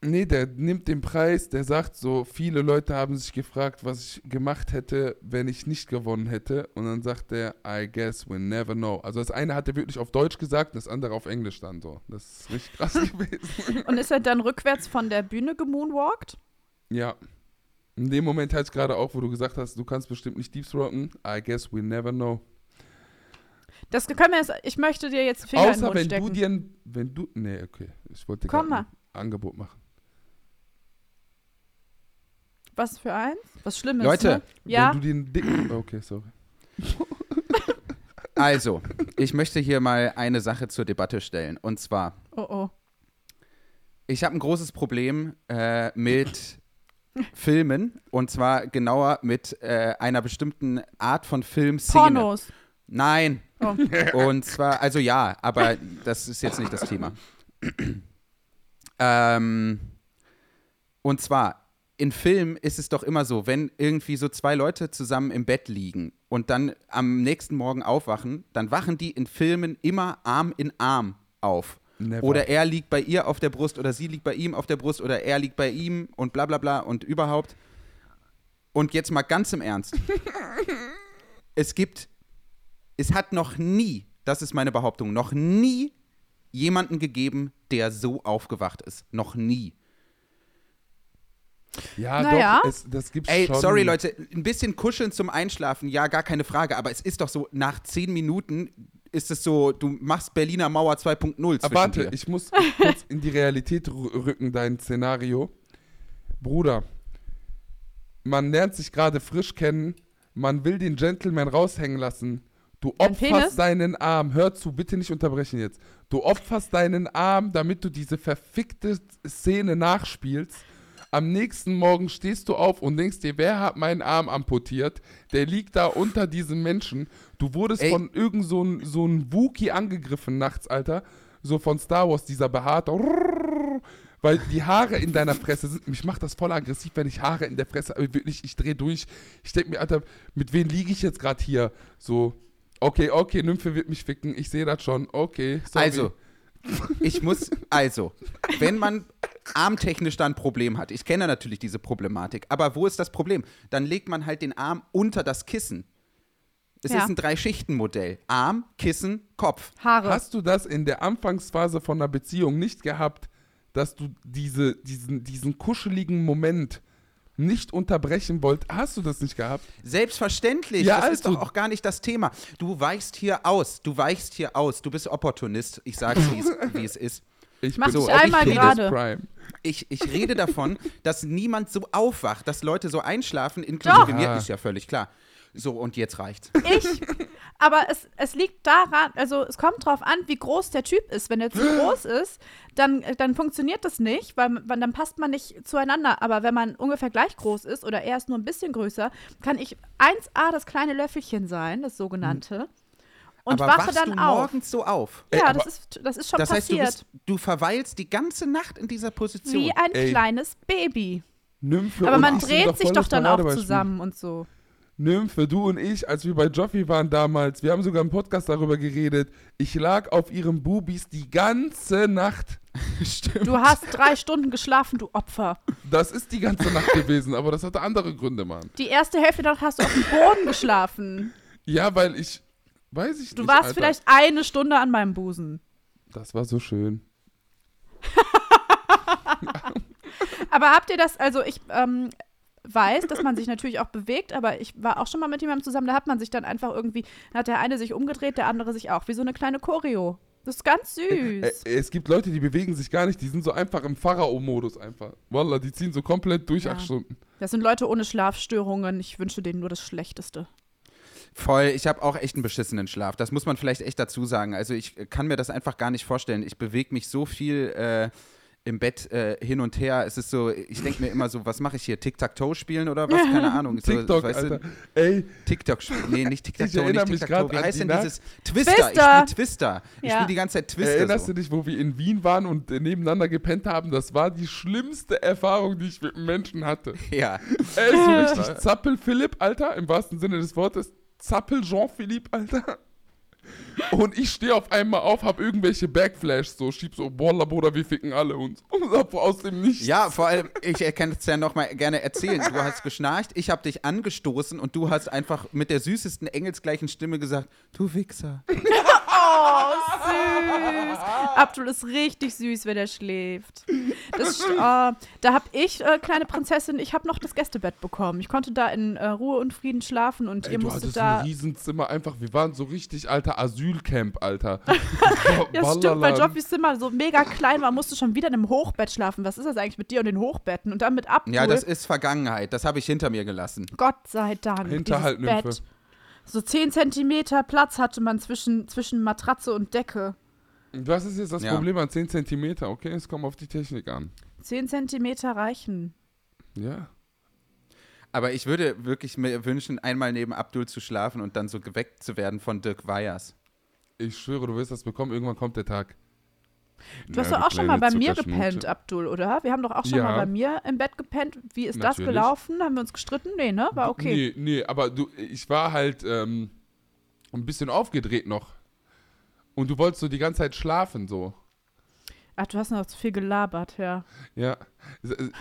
Nee, der nimmt den Preis, der sagt so, viele Leute haben sich gefragt, was ich gemacht hätte, wenn ich nicht gewonnen hätte. Und dann sagt er, I guess we'll never know. Also das eine hat er wirklich auf Deutsch gesagt, das andere auf Englisch dann so. Das ist richtig krass gewesen. Und ist er dann rückwärts von der Bühne gemoonwalkt? Ja. In dem Moment ich gerade auch, wo du gesagt hast, du kannst bestimmt nicht Deep Throaten. I guess we'll never know. Das können wir jetzt, ich möchte dir jetzt Finger in den Außer Mund wenn stecken. du dir ein, wenn du, nee, okay, ich wollte dir Komm ein Angebot machen. Was für eins? Was Schlimmes, Leute, ne? Ja, Wenn du einen dicken, okay, sorry. Also, ich möchte hier mal eine Sache zur Debatte stellen. Und zwar, oh oh. ich habe ein großes Problem äh, mit Filmen. Und zwar genauer mit äh, einer bestimmten Art von Filmszene. Pornos. Nein. Oh. Und zwar, also ja, aber das ist jetzt nicht das Thema. ähm, und zwar, in Filmen ist es doch immer so, wenn irgendwie so zwei Leute zusammen im Bett liegen und dann am nächsten Morgen aufwachen, dann wachen die in Filmen immer Arm in Arm auf. Never. Oder er liegt bei ihr auf der Brust oder sie liegt bei ihm auf der Brust oder er liegt bei ihm und bla bla bla und überhaupt. Und jetzt mal ganz im Ernst. es gibt, es hat noch nie, das ist meine Behauptung, noch nie jemanden gegeben, der so aufgewacht ist. Noch nie. Ja, Naja. doch, es, das gibt's Ey, schon. sorry Leute, ein bisschen kuscheln zum Einschlafen, ja, gar keine Frage, aber es ist doch so, nach zehn Minuten ist es so, du machst Berliner Mauer 2.0 zwischen Aber warte, dir. ich muss kurz in die Realität rü- rücken, dein Szenario. Bruder, man lernt sich gerade frisch kennen, man will den Gentleman raushängen lassen. Du opferst deinen Arm, hör zu, bitte nicht unterbrechen jetzt. Du opferst deinen Arm, damit du diese verfickte Szene nachspielst. Am nächsten Morgen stehst du auf und denkst dir, wer hat meinen Arm amputiert? Der liegt da unter diesem Menschen. Du wurdest Ey. von irgend so ein, so ein Wookie angegriffen nachts, Alter. So von Star Wars, dieser behaarte. Weil die Haare in deiner Fresse sind. Mich macht das voll aggressiv, wenn ich Haare in der Fresse. Aber wirklich, ich drehe durch. Ich denke mir, Alter, mit wem liege ich jetzt gerade hier? So, okay, okay, Nymphe wird mich ficken. Ich sehe das schon. Okay, sorry. Also, ich muss, also, wenn man armtechnisch da ein Problem hat, ich kenne natürlich diese Problematik, aber wo ist das Problem? Dann legt man halt den Arm unter das Kissen. Es Ja. ist ein Drei-Schichten-Modell. Arm, Kissen, Kopf. Haare. Hast du das in der Anfangsphase von einer Beziehung nicht gehabt, dass du diese, diesen, diesen kuscheligen Moment nicht unterbrechen wolltest? Hast du das nicht gehabt? Selbstverständlich. Ja, das ist also- doch auch gar nicht das Thema. Du weichst hier aus. Du weichst hier aus. Du bist Opportunist. Ich sag's, wie es, wie es ist. Ich Mach bin so einmal Optimus gerade. Prime. Ich, ich rede davon, dass niemand so aufwacht, dass Leute so einschlafen, inklusive Doch. mir, ist ja völlig klar. So, und jetzt reicht's. Ich. Aber es, es liegt daran, also es kommt drauf an, wie groß der Typ ist. Wenn er zu groß ist, dann, dann funktioniert das nicht, weil, weil dann passt man nicht zueinander. Aber wenn man ungefähr gleich groß ist oder er ist nur ein bisschen größer, kann ich 1A das kleine Löffelchen sein, das sogenannte. Und Aber wache dann du auf. morgens so auf? Ey, Ja, aber- das ist, das ist schon Das heißt, du, passiert. bist, du verweilst die ganze Nacht in dieser Position. wie ein Ey. kleines Baby. Nymphe Aber und man dreht sich doch das dann auch zusammen und so. Nymphe, du und ich, als wir bei Joffi waren damals, wir haben sogar im Podcast darüber geredet. Ich lag auf ihren Bubis die ganze Nacht. Stimmt. Du hast drei Stunden geschlafen, du Opfer. Das ist die ganze Nacht gewesen, aber das hatte andere Gründe, Mann. Die erste Hälfte der Nacht hast du auf dem Boden geschlafen. Ja, weil ich, weiß ich Du nicht, warst Alter. vielleicht eine Stunde an meinem Busen. Das war so schön. Aber habt ihr das, also ich ähm, weiß, dass man sich natürlich auch bewegt, aber ich war auch schon mal mit jemandem zusammen, da hat man sich dann einfach irgendwie, da hat der eine sich umgedreht, der andere sich auch, wie so eine kleine Choreo. Das ist ganz süß. Es gibt Leute, die bewegen sich gar nicht, die sind so einfach im Pharao-Modus einfach. Wallah, die ziehen so komplett durch Ja. acht Stunden. Das sind Leute ohne Schlafstörungen. Ich wünsche denen nur das Schlechteste. Voll, ich habe auch echt einen beschissenen Schlaf. Das muss man vielleicht echt dazu sagen. Also ich kann mir das einfach gar nicht vorstellen. Ich bewege mich so viel äh, im Bett äh, hin und her. Es ist so, ich denke mir immer so, was mache ich hier? Tic-Tac-Toe spielen oder was? Keine Ahnung. So, TikTok, weißt du, Alter. Ey, TikTok spielen. Nee, nicht Ich Tic-Tac-Toe, erinnere nicht mich Tic-Tac-Toe. Wie heißt denn dieses Twister? Twister. Ich spiele Twister. Ich Ja. spiele die ganze Zeit Twister. erinnerst so. du dich, wo wir in Wien waren und äh, nebeneinander gepennt haben? Das war die schlimmste Erfahrung, die ich mit einem Menschen hatte. Ja. Ist so richtig Zappel-Philipp, Alter, im wahrsten Sinne des Wortes. Zappel-Jean-Philippe, Alter. Und ich stehe auf einmal auf, hab irgendwelche Backflash, so schieb so, boah, Bruder, wir ficken alle uns. Und hab aus dem Nichts. Ja, vor allem, ich kann es ja noch mal gerne erzählen. Du hast geschnarcht, ich habe dich angestoßen und du hast einfach mit der süßesten engelsgleichen Stimme gesagt, du Wichser. Oh, süß. Abdul ist richtig süß, wenn er schläft. Das, äh, da habe ich, äh, kleine Prinzessin, ich habe noch das Gästebett bekommen. Ich konnte da in äh, Ruhe und Frieden schlafen und Ey, ihr du musstet hattest da. ein Riesenzimmer, einfach, wir waren so richtig, alter Asylcamp, Alter. Ja, das stimmt, weil Joffys Zimmer so mega klein war, musste schon wieder in einem Hochbett schlafen. Was ist das eigentlich mit dir und den Hochbetten? Und dann mit Abdul. Ja, das ist Vergangenheit. Das habe ich hinter mir gelassen. Gott sei Dank. Hinterhaltnymphe. Bett. So 10 Zentimeter Platz hatte man zwischen, zwischen Matratze und Decke. Was ist jetzt das Ja. Problem an 10 Zentimeter? Okay, es kommt auf die Technik an. 10 Zentimeter reichen. Ja. Aber ich würde wirklich mir wünschen, einmal neben Abdul zu schlafen und dann so geweckt zu werden von Dirk Weyers. Ich schwöre, du wirst das bekommen, irgendwann kommt der Tag. Du hast Ja, doch auch schon mal bei mir gepennt, Abdul, oder? Wir haben doch auch schon Ja. mal bei mir im Bett gepennt. Wie ist das Natürlich. gelaufen? Haben wir uns gestritten? Nee, ne? War okay. Nee, nee, aber du, ich war halt ähm, ein bisschen aufgedreht noch. Und du wolltest so die ganze Zeit schlafen, so. Ach, du hast noch zu viel gelabert, ja. Ja.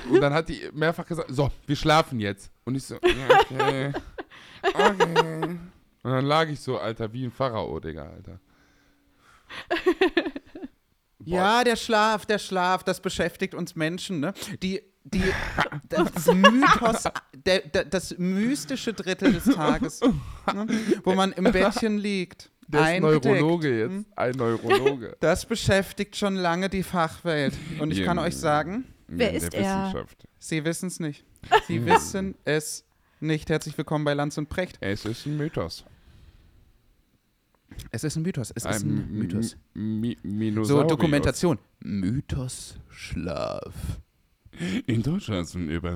Und dann hat die mehrfach gesagt, so, wir schlafen jetzt. Und ich so, ja, okay. Okay. Und dann lag ich so, Alter, wie ein Pharao, Digga, Alter. Ja, der Schlaf, der Schlaf, das beschäftigt uns Menschen, ne? Die, die, das Mythos, der, der, das mystische Drittel des Tages, ne? wo man im Bettchen liegt. Der ist. Neurologe jetzt. Ein Neurologe. Das beschäftigt schon lange die Fachwelt. Und ich kann euch sagen, Wer ist der er? Wissenschaft. sie wissen es nicht. Sie wissen es nicht. Herzlich willkommen bei Lanz und Precht. Es ist ein Mythos. Es ist ein Mythos. Es ist ein Mythos. Mi So. Dokumentation. Mythos Schlaf. In Deutschland sind über.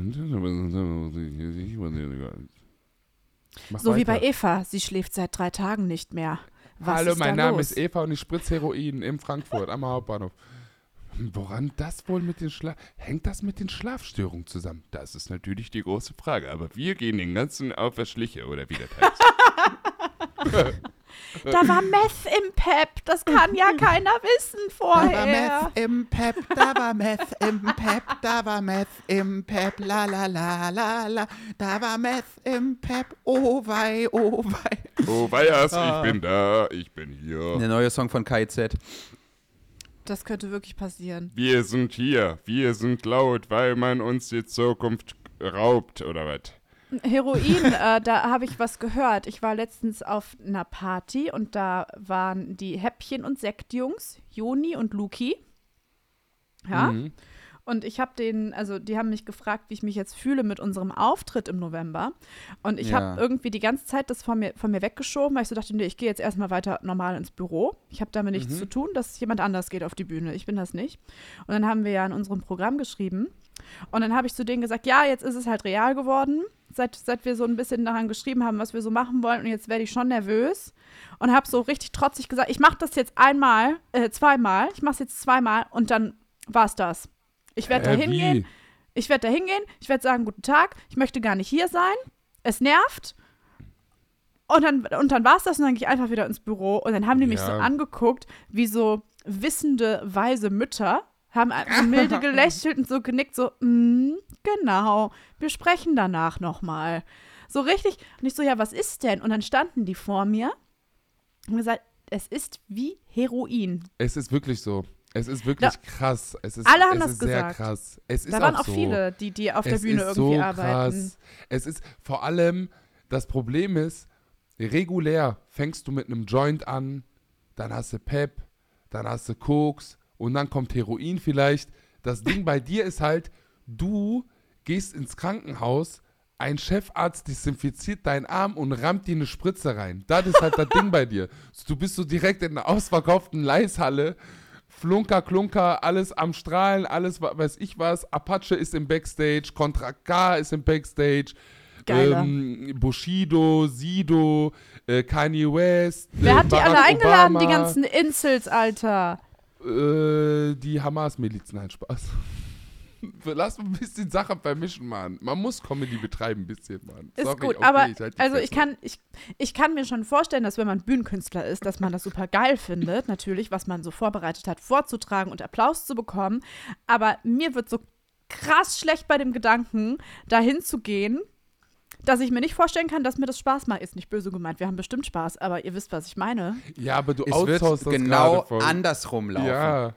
Mach So wie bei. Eva. Sie schläft seit drei Tagen nicht mehr. Was Hallo, ist mein da Name los? ist Eva und ich spritze Heroin in Frankfurt am Hauptbahnhof. Woran das wohl mit den Schlaf... Hängt das mit den Schlafstörungen zusammen? Das ist natürlich die große Frage, aber wir gehen den ganzen auf der Schliche, oder wie das heißt. Da war Meth im Pep. Das kann ja keiner wissen vorher. im Pep, da war Meth im Pep, da war Meth im Pep, la la la la la, da war Meth im Pep, oh wei, oh wei. Oh, Weiers, Ah. ich bin da, ich bin hier. Der neue Song von KIZ. Das könnte wirklich passieren. Wir sind hier, wir sind laut, weil man uns die Zukunft raubt, oder was? Heroin, äh, da habe ich was gehört. Ich war letztens auf einer Party und da waren die Häppchen- und Sektjungs, Joni und Luki. Ja. Mhm. Und ich habe den, also die haben mich gefragt, wie ich mich jetzt fühle mit unserem Auftritt im November. Und ich Ja. habe irgendwie die ganze Zeit das von mir, von mir weggeschoben, weil ich so dachte, nee, ich gehe jetzt erstmal weiter normal ins Büro. Ich habe damit nichts zu tun, dass jemand anders geht auf die Bühne. Ich bin das nicht. Und dann haben wir ja in unserem Programm geschrieben. Und dann habe ich zu denen gesagt, ja, jetzt ist es halt real geworden, seit, seit wir so ein bisschen daran geschrieben haben, was wir so machen wollen. Und jetzt werde ich schon nervös. Und habe so richtig trotzig gesagt, ich mache das jetzt einmal, äh, zweimal. Ich mache es jetzt zweimal und dann war es das. Ich werde da Äh, hingehen. wie? Ich werde da hingehen, ich werde sagen, guten Tag, ich möchte gar nicht hier sein. Es nervt. Und dann, und dann war es das und dann gehe ich einfach wieder ins Büro und dann haben die mich so Ja. angeguckt, wie so wissende, weise Mütter, haben milde gelächelt und so genickt, so, mm, genau, wir sprechen danach nochmal. So richtig. Und ich so, ja, was ist denn? Und dann standen die vor mir und gesagt, es ist wie Heroin. Es ist wirklich so. Es ist wirklich Da- krass. Es ist, Alle haben es das ist sehr gesagt. krass. Es ist Da waren auch so. viele, die, die auf der es Bühne ist irgendwie so arbeiten. Krass. Es ist vor allem, das Problem ist, regulär fängst du mit einem Joint an, dann hast du Pep, dann hast du Koks und dann kommt Heroin vielleicht. Das Ding bei dir ist halt, du gehst ins Krankenhaus, ein Chefarzt desinfiziert deinen Arm und rammt dir eine Spritze rein. Das ist halt das Ding bei dir. Du bist so direkt in einer ausverkauften Leishalle Flunker, Klunker, alles am Strahlen, alles weiß ich was. Apache ist im Backstage, Contra K ist im Backstage. Ähm, Bushido, Sido, äh, Kanye West. Wer äh, hat die Barack alle eingeladen, die Obama, ganzen Insels, Alter? Äh, die Hamas-Miliz, nein, Spaß. Lass mal ein bisschen Sachen vermischen, Mann. Man muss Comedy betreiben, ein bisschen, Mann. Ist Sorry, gut, okay, aber halt die also ich kann, ich, ich kann mir schon vorstellen, dass wenn man Bühnenkünstler ist, dass man das super geil findet, natürlich, was man so vorbereitet hat, vorzutragen und Applaus zu bekommen. Aber mir wird so krass schlecht bei dem Gedanken, dahin zu gehen, dass ich mir nicht vorstellen kann, dass mir das Spaß macht. Ist nicht böse gemeint, wir haben bestimmt Spaß, aber ihr wisst, was ich meine. Ja, aber du Es wird outsourcest das genau andersrum laufen. Ja.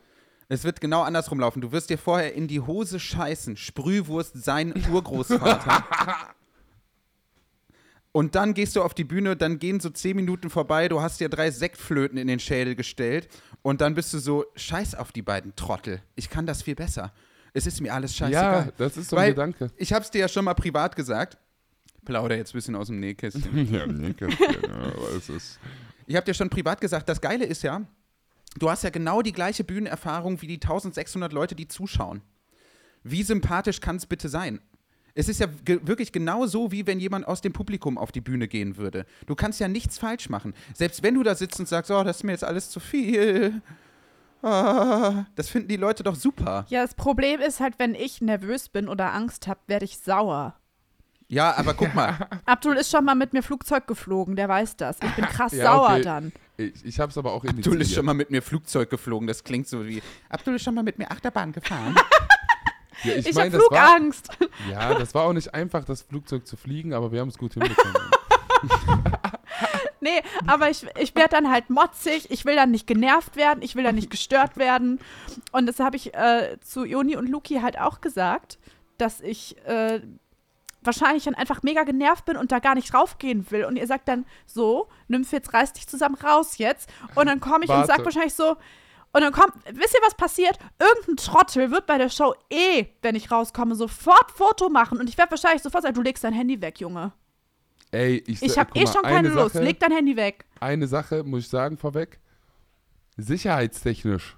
Es wird genau andersrum laufen. Du wirst dir vorher in die Hose scheißen. Sprühwurst sein Urgroßvater. Und dann gehst du auf die Bühne, dann gehen so zehn Minuten vorbei, du hast dir drei Sektflöten in den Schädel gestellt und dann bist du so, scheiß auf die beiden Trottel. Ich kann das viel besser. Es ist mir alles scheißegal. ja, das ist so ein Weil Gedanke. Ich hab's dir ja schon mal privat gesagt. Plauder jetzt ein bisschen aus dem Nähkästchen. Ja, nee, ja, aber es ist. Ich habe dir schon privat gesagt, das Geile ist ja, du hast ja genau die gleiche Bühnenerfahrung wie die 1600 Leute, die zuschauen. Wie sympathisch kann es bitte sein? Es ist ja ge wirklich genau so, wie wenn jemand aus dem Publikum auf die Bühne gehen würde. Du kannst ja nichts falsch machen. Selbst wenn du da sitzt und sagst, oh, das ist mir jetzt alles zu viel. Ah, das finden die Leute doch super. Ja, das Problem ist halt, wenn ich nervös bin oder Angst habe, werde ich sauer. Ja, aber guck mal, Abdul ist schon mal mit mir Flugzeug geflogen, der weiß das. Ich bin krass Ja, sauer okay. dann. Ich, ich hab's aber auch Abdul ist schon initiiert. mal mit mir Flugzeug geflogen. Das klingt so wie, Abdul ist schon mal mit mir Achterbahn gefahren. Ja, ich Ich, mein, habe das war, Flugangst. ja, das war auch nicht einfach, das Flugzeug zu fliegen, aber wir haben es gut hinbekommen. Nee, aber ich, ich werde dann halt motzig, ich will dann nicht genervt werden, ich will dann nicht gestört werden. Und das habe ich äh, zu Joni und Luki halt auch gesagt, dass ich äh, wahrscheinlich dann einfach mega genervt bin und da gar nicht raufgehen will. Und ihr sagt dann so, Nymph, jetzt reiß dich zusammen raus jetzt. Und dann komme ich und Warte. sag wahrscheinlich so, und dann kommt, wisst ihr, was passiert? Irgendein Trottel wird bei der Show eh, wenn ich rauskomme, sofort Foto machen. Und ich werde wahrscheinlich sofort sagen, du legst dein Handy weg, Junge. Ey, ich, Ich habe eh schon keine eine Lust. Leg dein Handy weg. Eine Sache muss ich sagen vorweg. Sicherheitstechnisch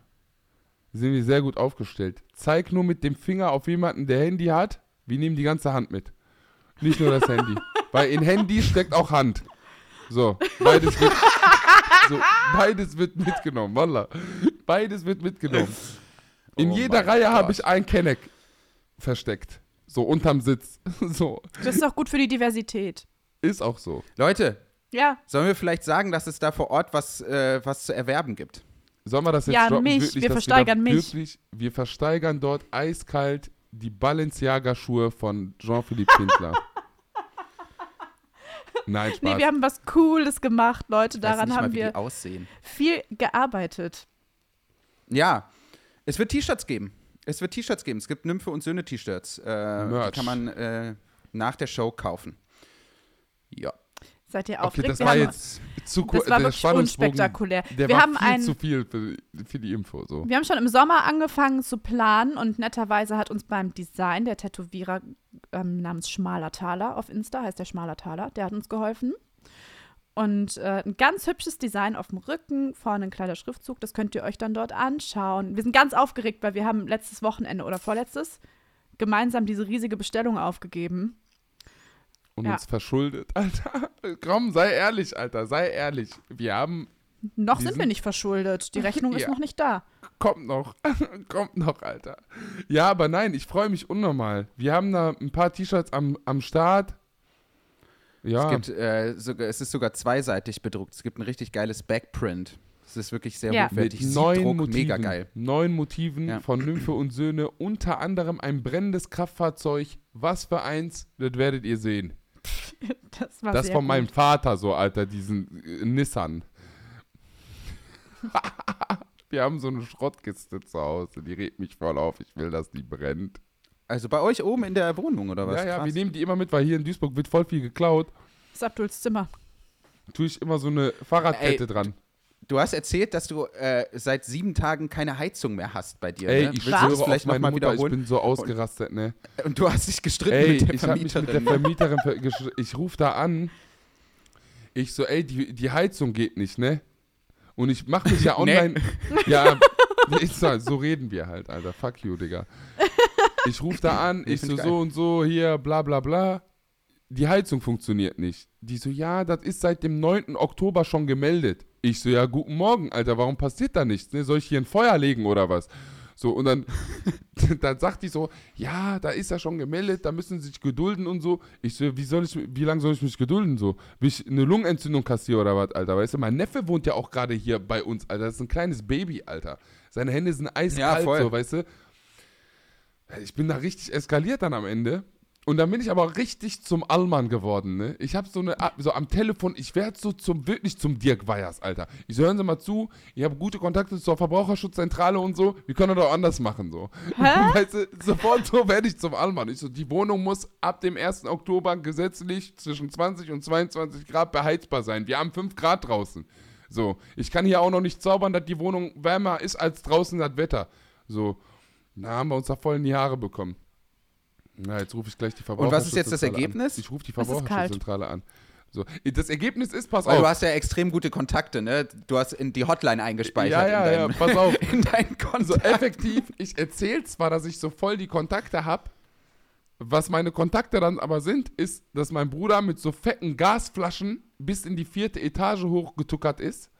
sind wir sehr gut aufgestellt. Zeig nur mit dem Finger auf jemanden, der Handy hat. Wir nehmen die ganze Hand mit. Nicht nur das Handy. Weil in Handy steckt auch Hand. So, beides wird, so, beides wird mitgenommen, Wallah. Beides wird mitgenommen. In Oh jeder Reihe habe ich ein Kenneck versteckt. So, unterm Sitz. So, Das ist auch gut für die Diversität. ist auch so. Leute, Ja, sollen wir vielleicht sagen, dass es da vor Ort was, äh, was zu erwerben gibt? Sollen wir das jetzt Ja, droppen? mich. Wirklich, Wir versteigern da mich. Wirklich, wir versteigern dort eiskalt die Balenciaga-Schuhe von Jean-Philippe Schindler. Nein, Spaß. nee, wir haben was Cooles gemacht, Leute. Daran nicht mal, haben wir die aussehen. viel gearbeitet. Ja, es wird T-Shirts geben. Es wird T-Shirts geben. Es gibt Nymphe und Söhne T-Shirts. Äh, die kann man äh, nach der Show kaufen. Ja. Seid ihr okay, aufgeregt? das Wir war jetzt zu das kurz. war wirklich unspektakulär. der wir war haben viel ein, zu viel für, für die Info. So. Wir haben schon im Sommer angefangen zu planen und netterweise hat uns beim Design der Tätowierer ähm, namens Schmaler Taler auf Insta, heißt der Schmaler Taler, der hat uns geholfen. Und äh, ein ganz hübsches Design auf dem Rücken, vorne ein kleiner Schriftzug, das könnt ihr euch dann dort anschauen. Wir sind ganz aufgeregt, weil wir haben letztes Wochenende oder vorletztes gemeinsam diese riesige Bestellung aufgegeben. Und Ja. uns verschuldet, Alter. Komm, sei ehrlich, Alter. Sei ehrlich. Wir haben. Noch sind wir nicht verschuldet. Die Rechnung ist Ja. noch nicht da. Kommt noch. Kommt noch, Alter. Ja, aber nein, ich freue mich unnormal. Wir haben da ein paar T-Shirts am, am Start. Ja. Es, gibt, äh, sogar, es ist sogar zweiseitig bedruckt. Es gibt ein richtig geiles Backprint. Es ist wirklich sehr Ja. hochwertig. mit neun Siebdruck, Motiven, mega geil. neun Motiven Ja. von Nymphe und Söhne, unter anderem ein brennendes Kraftfahrzeug. Was für eins, das werdet ihr sehen. Das war das sehr von gut. meinem Vater so, Alter, diesen äh, Nissan. Wir haben so eine Schrottkiste zu Hause, die regt mich voll auf. Ich will, dass die brennt. Also bei euch oben in der Wohnung oder was? ja, ja, Krass. wir nehmen die immer mit, weil hier in Duisburg wird voll viel geklaut. Das ist Abduls Zimmer. Tue ich immer so eine Fahrradkette Ey, dran. Du hast erzählt, dass du äh, seit sieben Tagen keine Heizung mehr hast bei dir. Ey, ne? ich schwöre vielleicht meine nochmal Mutter, ich wiederholen? bin so ausgerastet, ne? Und du hast dich gestritten Ey, mit der ich habe mich mit der Vermieterin. Vermieterin, ver gesch- ich rufe da an. Ich so, ey, die, die Heizung geht nicht, ne? Und ich mache mich ja online. Ja, Nee, ist halt, so reden wir halt, Alter. Fuck you, Digga. Ich rufe da an, ich so ich so und so, hier, bla bla bla. Die Heizung funktioniert nicht. Die so, ja, das ist seit dem 9. Oktober schon gemeldet. Ich so, ja, guten Morgen, Alter, warum passiert da nichts? Ne? Soll ich hier ein Feuer legen oder was? So, und dann, dann sagt die so, ja, da ist ja schon gemeldet, da müssen sie sich gedulden und so. Ich so, wie soll ich, wie lange soll ich mich gedulden so? Wie ich eine Lungenentzündung kassiere oder was, Alter? Weißt du, mein Neffe wohnt ja auch gerade hier bei uns, Alter. Das ist ein kleines Baby, Alter. Seine Hände sind eiskalt, voll. so, weißt du? Ich bin da richtig eskaliert dann am Ende. Und dann bin ich aber richtig zum Allmann geworden, ne? Ich habe so eine, so am Telefon, ich werde so zum, wirklich zum Dirk Weyers, Alter. Ich so, hören Sie mal zu, ich habe gute Kontakte zur Verbraucherschutzzentrale und so, wir können das auch anders machen, so. Weißt du, sofort so werde ich zum Allmann. Ich so, die Wohnung muss ab dem 1. Oktober gesetzlich zwischen 20 und 22 Grad beheizbar sein. Wir haben 5 Grad draußen. So, ich kann hier auch noch nicht zaubern, dass die Wohnung wärmer ist als draußen das Wetter. So, da haben wir uns da voll in die Haare bekommen. Na, jetzt rufe ich gleich die Und was ist jetzt das Ergebnis? An. Ich rufe die. Verbraucherschutzzentrale an. So, das Ergebnis ist, pass Weil auf. du hast ja extrem gute Kontakte, ne? Du hast in die Hotline eingespeichert. ja, ja, in ja, deinen, pass auf. In deinen So Kontakt. effektiv, ich erzähle zwar, dass ich so voll die Kontakte habe, was meine Kontakte dann aber sind, ist, dass mein Bruder mit so fetten Gasflaschen bis in die vierte Etage hochgetuckert ist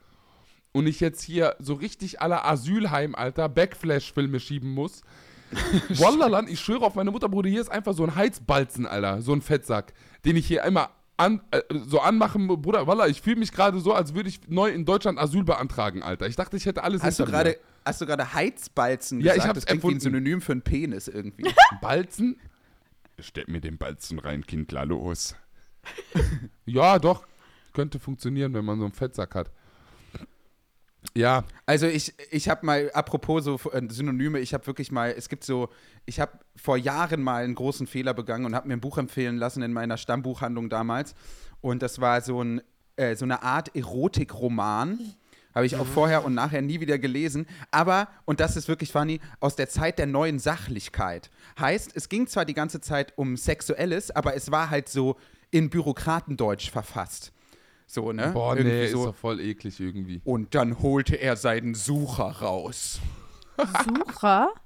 und ich jetzt hier so richtig aller Asylheim, Alter, Backflash-Filme schieben muss. Wallaland, ich schwöre auf meine Mutter, Bruder, hier ist einfach so ein Heizbalzen, Alter, so ein Fettsack, den ich hier einmal an, äh, so anmachen, Bruder, Wallah, ich fühle mich gerade so, als würde ich neu in Deutschland Asyl beantragen, Alter. Ich dachte, ich hätte alles Hast du gerade hast du gerade Heizbalzen Ja, ich gesagt? hab's das klingt wie ein. Synonym für einen Penis irgendwie. Balzen? Stell mir den Balzen rein, Kindler, los. Ja, doch. Könnte funktionieren, wenn man so einen Fettsack hat. Ja, Also ich, ich habe mal, apropos so äh, Synonyme, ich habe wirklich mal, es gibt so, ich habe vor Jahren mal einen großen Fehler begangen und habe mir ein Buch empfehlen lassen in meiner Stammbuchhandlung damals. Und das war so, ein, äh, so eine Art Erotikroman. Habe ich auch vorher und nachher nie wieder gelesen. Aber, und das ist wirklich funny, aus der Zeit der neuen Sachlichkeit. Heißt, es ging zwar die ganze Zeit um Sexuelles, aber es war halt so in Bürokratendeutsch verfasst. So, ne? boah, Irgendwie nee, so. ist doch voll eklig irgendwie. Und dann holte er seinen Sucher raus. Sucher?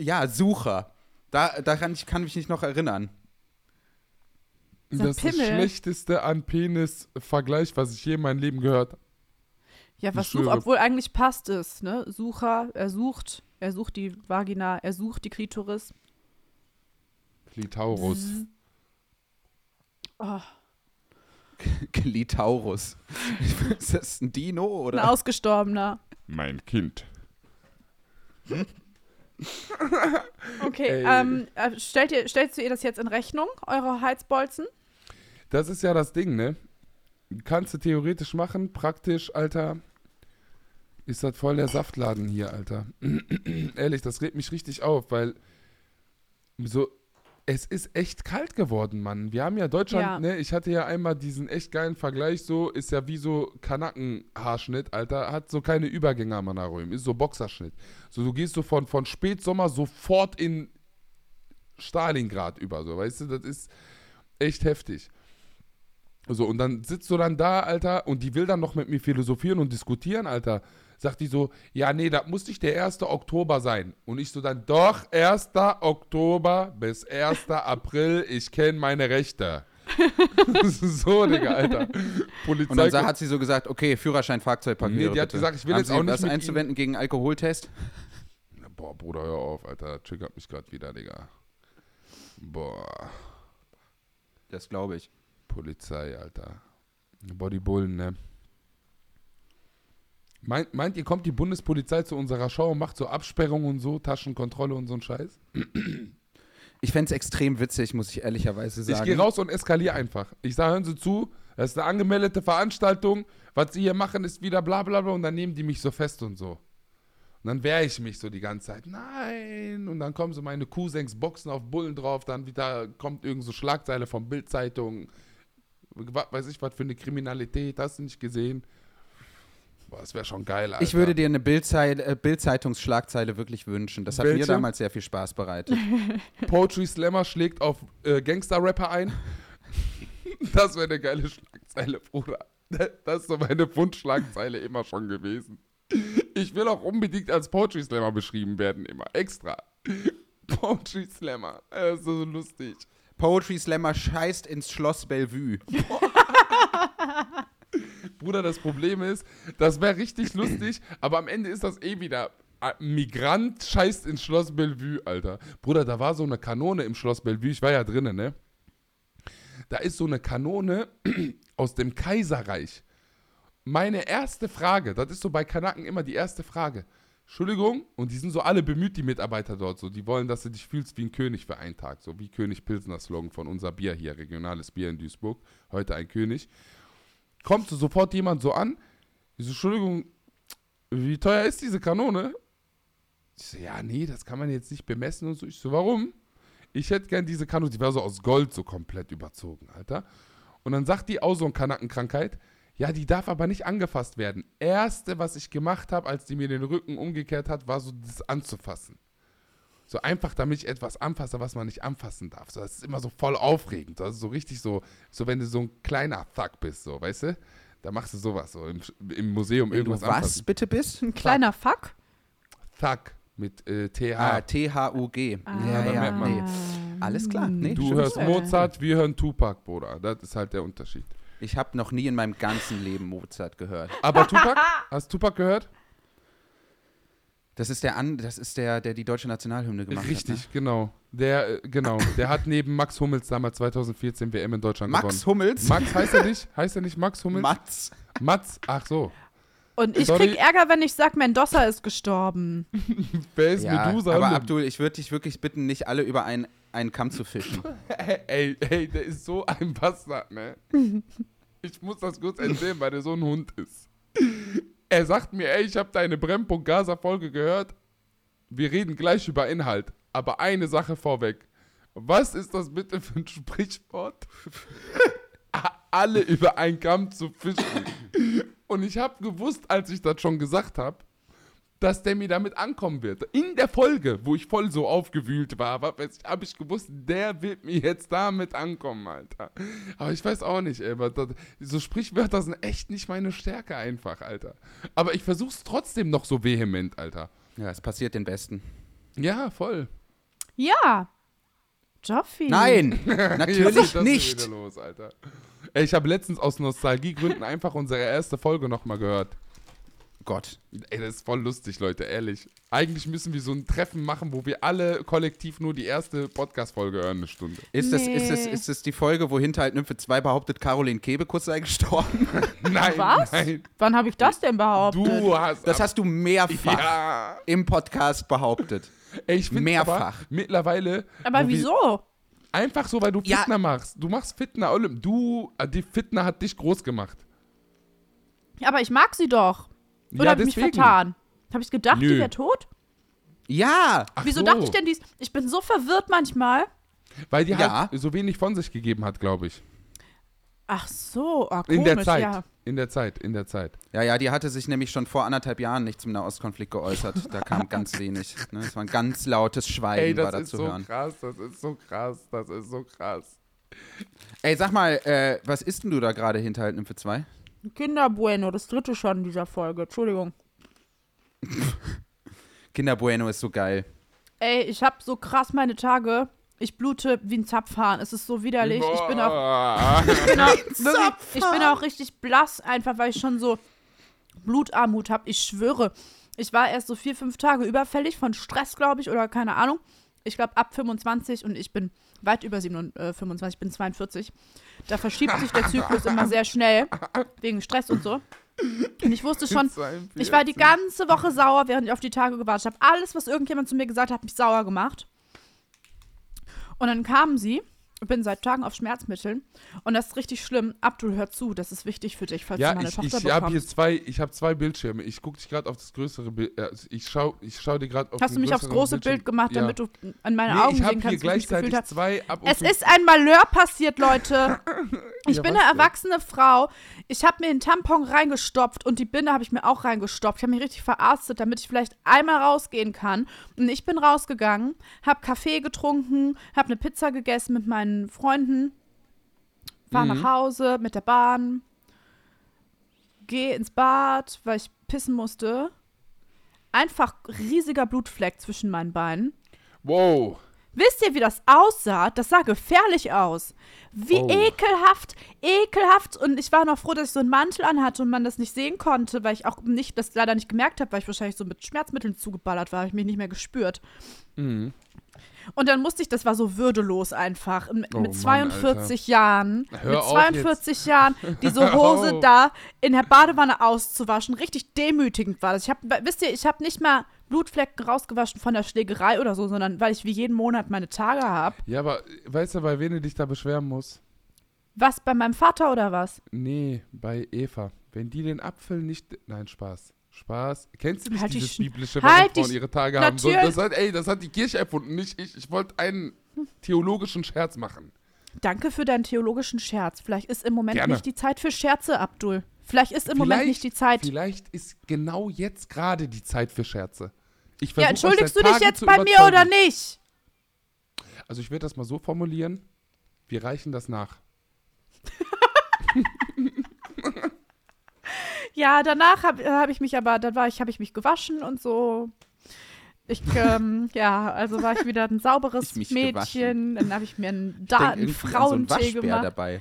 Ja, Sucher. Da, daran ich kann mich nicht noch erinnern. Das ist das schlechteste an Penis-Vergleich, was ich je in meinem Leben gehört habe. Ja, was sucht, obwohl eigentlich passt es, ne? Sucher, er sucht, er sucht die Vagina, er sucht die Klitoris. Klitaurus. Oh, Klitaurus. ist das ein Dino ein oder? ausgestorbener. Mein Kind. Okay, Ey. ähm, äh, stellt ihr, stellst du ihr das jetzt in Rechnung, eure Heizbolzen? Das ist ja das Ding, ne? Kannst du theoretisch machen, praktisch, Alter. Ist das voll der Saftladen hier, Alter. Ehrlich, das regt mich richtig auf, weil so, es ist echt kalt geworden, Mann. Wir haben ja Deutschland, Ja. ne? Ich hatte ja einmal diesen echt geilen Vergleich, so, ist ja wie so Kanakenhaarschnitt, Alter. Hat so keine Übergänge am Anarum, ist so Boxerschnitt. So, du gehst so von, von Spätsommer sofort in Stalingrad über, so, weißt du? Das ist echt heftig. So, und dann sitzt du dann da, Alter, und die will dann noch mit mir philosophieren und diskutieren, Alter. Sagt die so, ja, nee, das muss nicht der 1. Oktober sein. Und ich so dann, doch, 1. Oktober bis 1. April, ich kenne meine Rechte. so, Digga, Alter. Polizei. Und dann sa- guckt- hat sie so gesagt, okay, Führerschein, Fahrzeugpapiere. Nee, die hat bitte. gesagt, ich will Haben jetzt sie auch nicht was mit einzuwenden gegen Alkoholtest? Boah, Bruder, hör auf, Alter. Triggert mich gerade wieder, Digga. Boah, Das glaube ich. Polizei, Alter. Bodybullen, ne? Meint, meint ihr, kommt die Bundespolizei zu unserer Show und macht so Absperrungen und so, Taschenkontrolle und so ein Scheiß? Ich fände es extrem witzig, muss ich ehrlicherweise sagen. Ich gehe raus und eskaliere einfach. Ich sage, hören Sie zu, das ist eine angemeldete Veranstaltung, was Sie hier machen, ist wieder bla bla bla und dann nehmen die mich so fest und so. Und dann wehre ich mich so die ganze Zeit, nein. Und dann kommen so meine Cousins, boxen auf Bullen drauf, dann wieder kommt irgend so Schlagzeile von Bildzeitung, wa- weiß ich was für eine Kriminalität, hast du nicht gesehen? Boah, das wäre schon geil, Alter. Ich würde dir eine äh, Bild-Zeitungsschlagzeile wirklich wünschen. Das hat mir Welche? damals sehr viel Spaß bereitet. Poetry Slammer schlägt auf äh, Gangster-Rapper ein. Das wäre eine geile Schlagzeile, Bruder. Das ist so meine Wunschschlagzeile immer schon gewesen. Ich will auch unbedingt als Poetry Slammer beschrieben werden, immer. Extra. Poetry Slammer. Das ist so lustig. Poetry Slammer scheißt ins Schloss Bellevue. Bruder, das Problem ist, das wäre richtig lustig, aber am Ende ist das eh wieder. äh, Migrant scheißt ins Schloss Bellevue, Alter. Bruder, da war so eine Kanone im Schloss Bellevue, ich war ja drinnen, ne? Da ist so eine Kanone aus dem Kaiserreich. Meine erste Frage, das ist so bei Kanaken immer die erste Frage. Entschuldigung, und die sind so alle bemüht, die Mitarbeiter dort. So, die wollen, dass du dich fühlst wie ein König für einen Tag. So wie König Pilsner Slogan von unser Bier hier, regionales Bier in Duisburg. Heute ein König. Kommt so sofort jemand so an. Ich so, Entschuldigung, wie teuer ist diese Kanone? Ich so, ja, nee, das kann man jetzt nicht bemessen und so. Ich so, warum? Ich hätte gern diese Kanone, die war so aus Gold so komplett überzogen, Alter. Und dann sagt die auch so eine Kanackenkrankheit, ja, die darf aber nicht angefasst werden. Erste, was ich gemacht habe, als die mir den Rücken umgekehrt hat, war so das anzufassen. So einfach, damit ich etwas anfasse, was man nicht anfassen darf. So, das ist immer so voll aufregend. Ist so richtig so, so wenn du so ein kleiner Thug bist, so, weißt du? Da machst du sowas, so im, im Museum Wenn du irgendwas was anfassen. bitte bist? Ein kleiner Fuck. Thug mit äh, TH. Ah, T-H-U-G. Ah. ja, ja, nee. Alles klar. Nee, du hörst Äh. Mozart, wir hören Tupac, Bruder. Das ist halt der Unterschied. Ich habe noch nie in meinem ganzen Leben Mozart gehört. Aber Tupac, hast du Tupac gehört? Das ist der, an, das ist der, der die deutsche Nationalhymne gemacht Richtig, hat. genau. Der, äh, genau. Der hat neben Max Hummels damals 2014 WM in Deutschland Ne? Max gewonnen. Hummels? Max heißt er nicht? Heißt er nicht Max Hummels? Mats. Mats? Ach so. Und ich Sorry. krieg Ärger, wenn ich sag, Mendoza ist gestorben. Wer ist Ja, Medusa? aber Abdul, ich würde dich wirklich bitten, nicht alle über einen, einen Kamm zu fischen. Ey, ey, der ist so ein Bastard, ne? Ich muss das kurz erzählen, weil der so ein Hund ist. Er sagt mir, ey, ich habe deine Brennpunkt Gaza-Folge gehört. Wir reden gleich über Inhalt. Aber eine Sache vorweg. Was ist das bitte für ein Sprichwort? Alle über einen Kamm zu fischen. Und ich habe gewusst, als ich das schon gesagt habe, dass der mir damit ankommen wird. In der Folge, wo ich voll so aufgewühlt war, habe ich gewusst, der wird mir jetzt damit ankommen, Alter. Aber ich weiß auch nicht, ey, aber das, so Sprichwörter sind echt nicht meine Stärke einfach, Alter. Aber ich versuch's trotzdem noch so vehement, Alter. Ja, es passiert den Besten. Ja, voll. Ja. Joffi. Nein, natürlich nicht. Los, Alter. Ey, ich habe letztens aus Nostalgiegründen einfach unsere erste Folge nochmal gehört. Gott. Ey, das ist voll lustig, Leute, ehrlich. Eigentlich müssen wir so ein Treffen machen, wo wir alle kollektiv nur die erste Podcast-Folge hören, eine Stunde. Ist, das, ist, das, ist das die Folge, wo Hinterhalt Nymphe 2 behauptet, Caroline Kebekus sei gestorben? Nein, Was? nein. Wann habe ich das denn behauptet? Du hast. Das hast du mehrfach Ja. im Podcast behauptet. Ey, ich Mehrfach. aber mittlerweile. Aber wieso? Einfach so, weil du Ja. Fitner machst. Du machst Fitner, Olymp. Du, äh, die Fitner hat dich groß gemacht. Aber ich mag sie doch. Oder ja, habe ich mich vertan? Habe ich gedacht, Nö. die wäre tot? Ja, Ach Wieso so. dachte ich denn dies? Ich bin so verwirrt manchmal. Weil die Ja. halt so wenig von sich gegeben hat, glaube ich. Ach so, ah, komisch, In der Zeit. ja. In der Zeit, in der Zeit. ja, ja, die hatte sich nämlich schon vor anderthalb Jahren nicht zum Nahostkonflikt geäußert. Da kam ganz wenig. Ne? Es war ein ganz lautes Schweigen, Ey, war das da ist zu so hören. krass, das ist so krass, das ist so krass. Ey, sag mal, äh, was isst denn du da gerade Hinterhalt Nymphe 2? Kinderbueno, das dritte schon in dieser Folge. Entschuldigung. Kinder Bueno ist so geil. Ey, ich habe so krass meine Tage. Ich blute wie ein Zapfhahn. Es ist so widerlich. Ich bin auch, ich bin auch, wirklich, ich bin auch richtig blass, einfach weil ich schon so Blutarmut habe. Ich schwöre. Ich war erst so vier, fünf Tage überfällig von Stress, glaube ich, oder keine Ahnung. Ich glaube ab 25 und ich bin weit über 27, äh, 25, ich bin 42. Da verschiebt sich der Zyklus immer sehr schnell, wegen Stress und so. Und ich wusste schon, ich war die ganze Woche sauer, während ich auf die Tage gewartet habe. Alles, was irgendjemand zu mir gesagt hat, hat mich sauer gemacht. Und dann kamen sie. Ich bin seit Tagen auf Schmerzmitteln. Und das ist richtig schlimm. Abdul, hör zu. Das ist wichtig für dich, falls Ja, du meine ich, Tochter ich habe hier bekommst. zwei, ich habe zwei Bildschirme. Ich gucke dich gerade auf das größere Bild. Äh, ich schau, ich schau dir gerade auf Hast du den mich aufs große Bildschirm- Bild gemacht, ja. damit du an meine Nee, Augen ich habe sehen hier kannst, wie ich mich gefühlt gleichzeitig habe? zwei ab Es ist ein Malheur passiert, Leute. Ich Ja, bin eine denn? erwachsene Frau. Ich habe mir einen Tampon reingestopft und die Binde habe ich mir auch reingestopft. Ich habe mich richtig verarztet, damit ich vielleicht einmal rausgehen kann. Und ich bin rausgegangen, habe Kaffee getrunken, habe eine Pizza gegessen mit meinen Freunden, war Mhm. nach Hause mit der Bahn, gehe ins Bad, weil ich pissen musste. einfach riesiger Blutfleck zwischen meinen Beinen. Wow. Wisst ihr, wie das aussah? Das sah gefährlich aus. Wie Oh. ekelhaft, ekelhaft. Und ich war noch froh, dass ich so einen Mantel anhatte und man das nicht sehen konnte, weil ich auch nicht, das leider nicht gemerkt habe, weil ich wahrscheinlich so mit Schmerzmitteln zugeballert war, habe ich mich nicht mehr gespürt. Mhm. Und dann musste ich, das war so würdelos einfach, mit, Oh mit Mann, 42 Jahren, Hör mit auf 42 Jahren, diese Hose auf. da in der Badewanne auszuwaschen, richtig demütigend war das. Ich habe, wisst ihr, ich habe nicht mal Blutflecken rausgewaschen von der Schlägerei oder so, sondern weil ich wie jeden Monat meine Tage habe. Ja, aber weißt du, bei wem du dich da beschweren musst? Was, bei meinem Vater oder was? Nee, bei Eva. Wenn die den Apfel nicht. Nein, Spaß. Spaß. Kennst du nicht Halt die dieses Sch- biblische, halt wenn Frauen ihre Tage haben? So, Natürlich. das hat, ey, das hat die Kirche erfunden, nicht ich. Ich wollte einen theologischen Scherz machen. Danke für deinen theologischen Scherz. Vielleicht ist im Moment Gerne. nicht die Zeit für Scherze, Abdul. Vielleicht ist im Moment nicht die Zeit. Vielleicht ist genau jetzt gerade die Zeit für Scherze. Ich Ja, entschuldigst du dich jetzt bei mir oder nicht? Also ich würde das mal so formulieren. Wir reichen das nach. Ja, danach habe hab ich mich aber, dann war ich, habe ich mich gewaschen und so. Ich, ähm, ja, also war ich wieder ein sauberes Ich Mädchen. Dann habe ich mir einen, Ich da, denk einen so Frauentee Waschbär gemacht. dabei.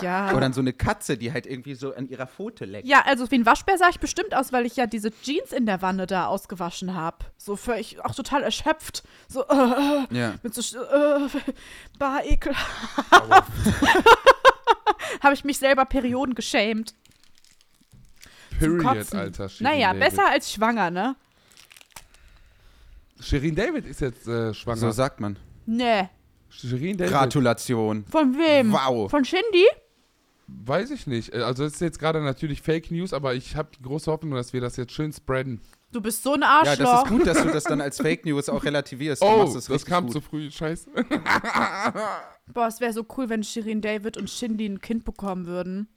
Ja. Oder an so eine Katze, die halt irgendwie so an ihrer Pfote leckt. ja, also wie ein Waschbär sah ich bestimmt aus, weil ich ja diese Jeans in der Wanne da ausgewaschen habe. So völlig, auch total erschöpft. So, äh, Ja. mit so, äh, bah, ekel. habe ich mich selber Perioden geschämt. Zum Period, Kotzen. Alter. Shirin Naja, David. besser als schwanger, ne? Shirin David ist jetzt äh, schwanger. So sagt man. Nee. Shirin David. Gratulation. Von wem? Wow. Von Shindy? Weiß ich nicht. Äh, Also es ist jetzt gerade natürlich Fake News, aber ich habe die große Hoffnung, dass wir das jetzt schön spreaden. Du bist so ein Ja, Arschloch. das ist gut, dass du das dann als Fake News auch relativierst. Du Oh, machst das, richtig kam gut. zu früh. Scheiße. Boah, es wäre so cool, wenn Shirin David und Shindy ein Kind bekommen würden.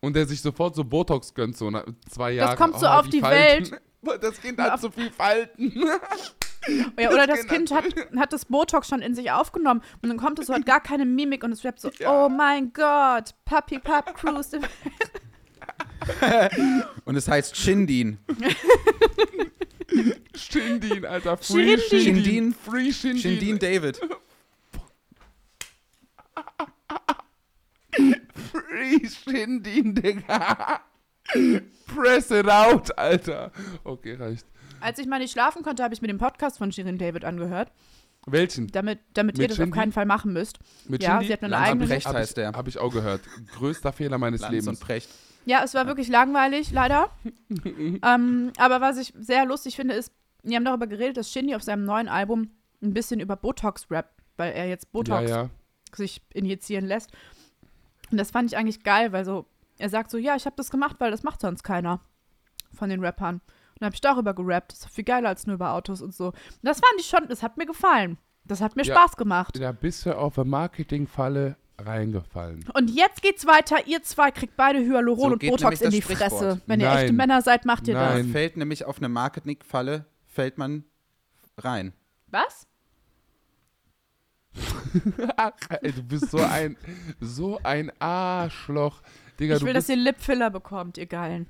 Und der sich sofort so Botox gönnt, so nach zwei Jahren. kommt so auf die Welt. Das Kind hat so viel Falten. Ja, oder das Kind Kind hat, hat das Botox schon in sich aufgenommen und dann kommt es so, hat gar keine Mimik und es rappt so, oh mein Gott, Papi Pap Cruise. Und es heißt Shindin. Shindin, Alter. Free Shindin. Shindin. Free Shindin. Shindin David. Free Shindin, Digga. Press it out, Alter. Okay, reicht. Als ich mal nicht schlafen konnte, habe ich mir den Podcast von Shirin David angehört, Welchen? damit, damit ihr das Shindy? auf keinen Fall machen müsst. Mit ja, Shindy? sie hat eine Lanz und eigene. Brecht Hab heißt ich, der. Habe ich auch gehört. Größter Fehler meines Lanz Lebens. und Precht. Ja, es war wirklich langweilig, leider. ähm, aber was ich sehr lustig finde, ist, die haben darüber geredet, dass Shindy auf seinem neuen Album ein bisschen über Botox rappt, weil er jetzt Ja, Botox ja. sich injizieren lässt. Und das fand ich eigentlich geil, weil so, er sagt so, ja, ich habe das gemacht, weil das macht sonst keiner von den Rappern. Und dann habe ich darüber gerappt. Das ist viel geiler als nur über Autos und so. Und das fand ich schon, das hat mir gefallen. Das hat mir Ja. Spaß gemacht. Da bist du auf eine Marketingfalle reingefallen. Und jetzt geht's weiter. Ihr zwei kriegt beide Hyaluron So und Botox in die das Sprichwort. Fresse. Wenn ihr Nein. echte Männer seid, macht ihr Nein. Man fällt nämlich auf eine Marketingfalle, fällt man rein. das. Was? Ach, ey, du bist so ein, so ein Arschloch. Digga, Ich du will, dass ihr Lipfiller bekommt, ihr Geilen.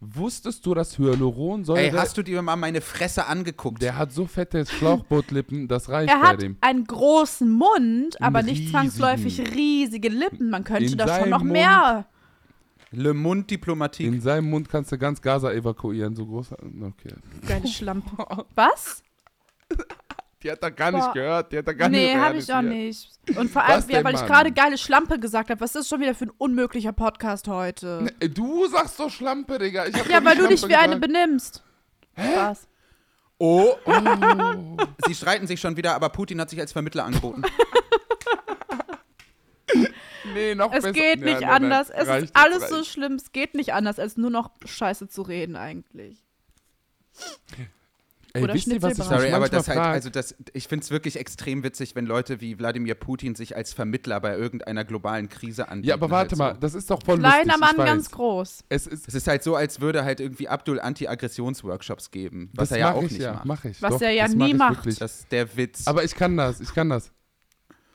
wusstest du, dass Hyaluronsäure, Ey, hast du dir mal meine Fresse angeguckt? der hat so fette Schlauchbootlippen, das reicht Er bei hat dem. einen großen Mund, aber nicht riesigen. zwangsläufig riesige Lippen. Man könnte In da schon noch Mund- mehr. Le Mund Diplomatique. In seinem Mund kannst du ganz Gaza evakuieren, so groß. Okay. Geile Schlampe. Was? Die hat er gar Boah. nicht gehört, die hat er gar nee, nicht habe ich auch nicht. Und vor allem, ja, denn, weil ich gerade geile Schlampe gesagt habe. Was ist das schon wieder für ein unmöglicher Podcast heute? Ey, Du sagst doch Schlampe, Digga. Ich hab ja, weil du dich wie eine Schlampe benimmst. Spaß. Oh, gesagt. Oh. sie streiten sich schon wieder, aber Putin hat sich als Vermittler angeboten. Nee, noch Es besser. geht Ja, nicht nein, nein, anders. Es reicht ist alles so reicht. schlimm. Es geht nicht anders, als nur noch Scheiße zu reden eigentlich. Ey, Oder wisst ihr, was ich Sorry, aber manchmal das halt, also das, ich finde es wirklich extrem witzig, wenn Leute wie Wladimir Putin sich als Vermittler bei irgendeiner globalen Krise anbieten. Ja, aber warte halt mal, so. das ist doch voll Kleiner lustig, Mann, ich ganz groß. Es ist, Es ist halt so, als würde halt irgendwie Abdul Anti-Aggressionsworkshops geben, was das er ja auch ich nicht ja, macht. Mach ich. Was doch, er ja nie ich macht. wirklich. Das ist der Witz. Aber ich kann das, ich kann das.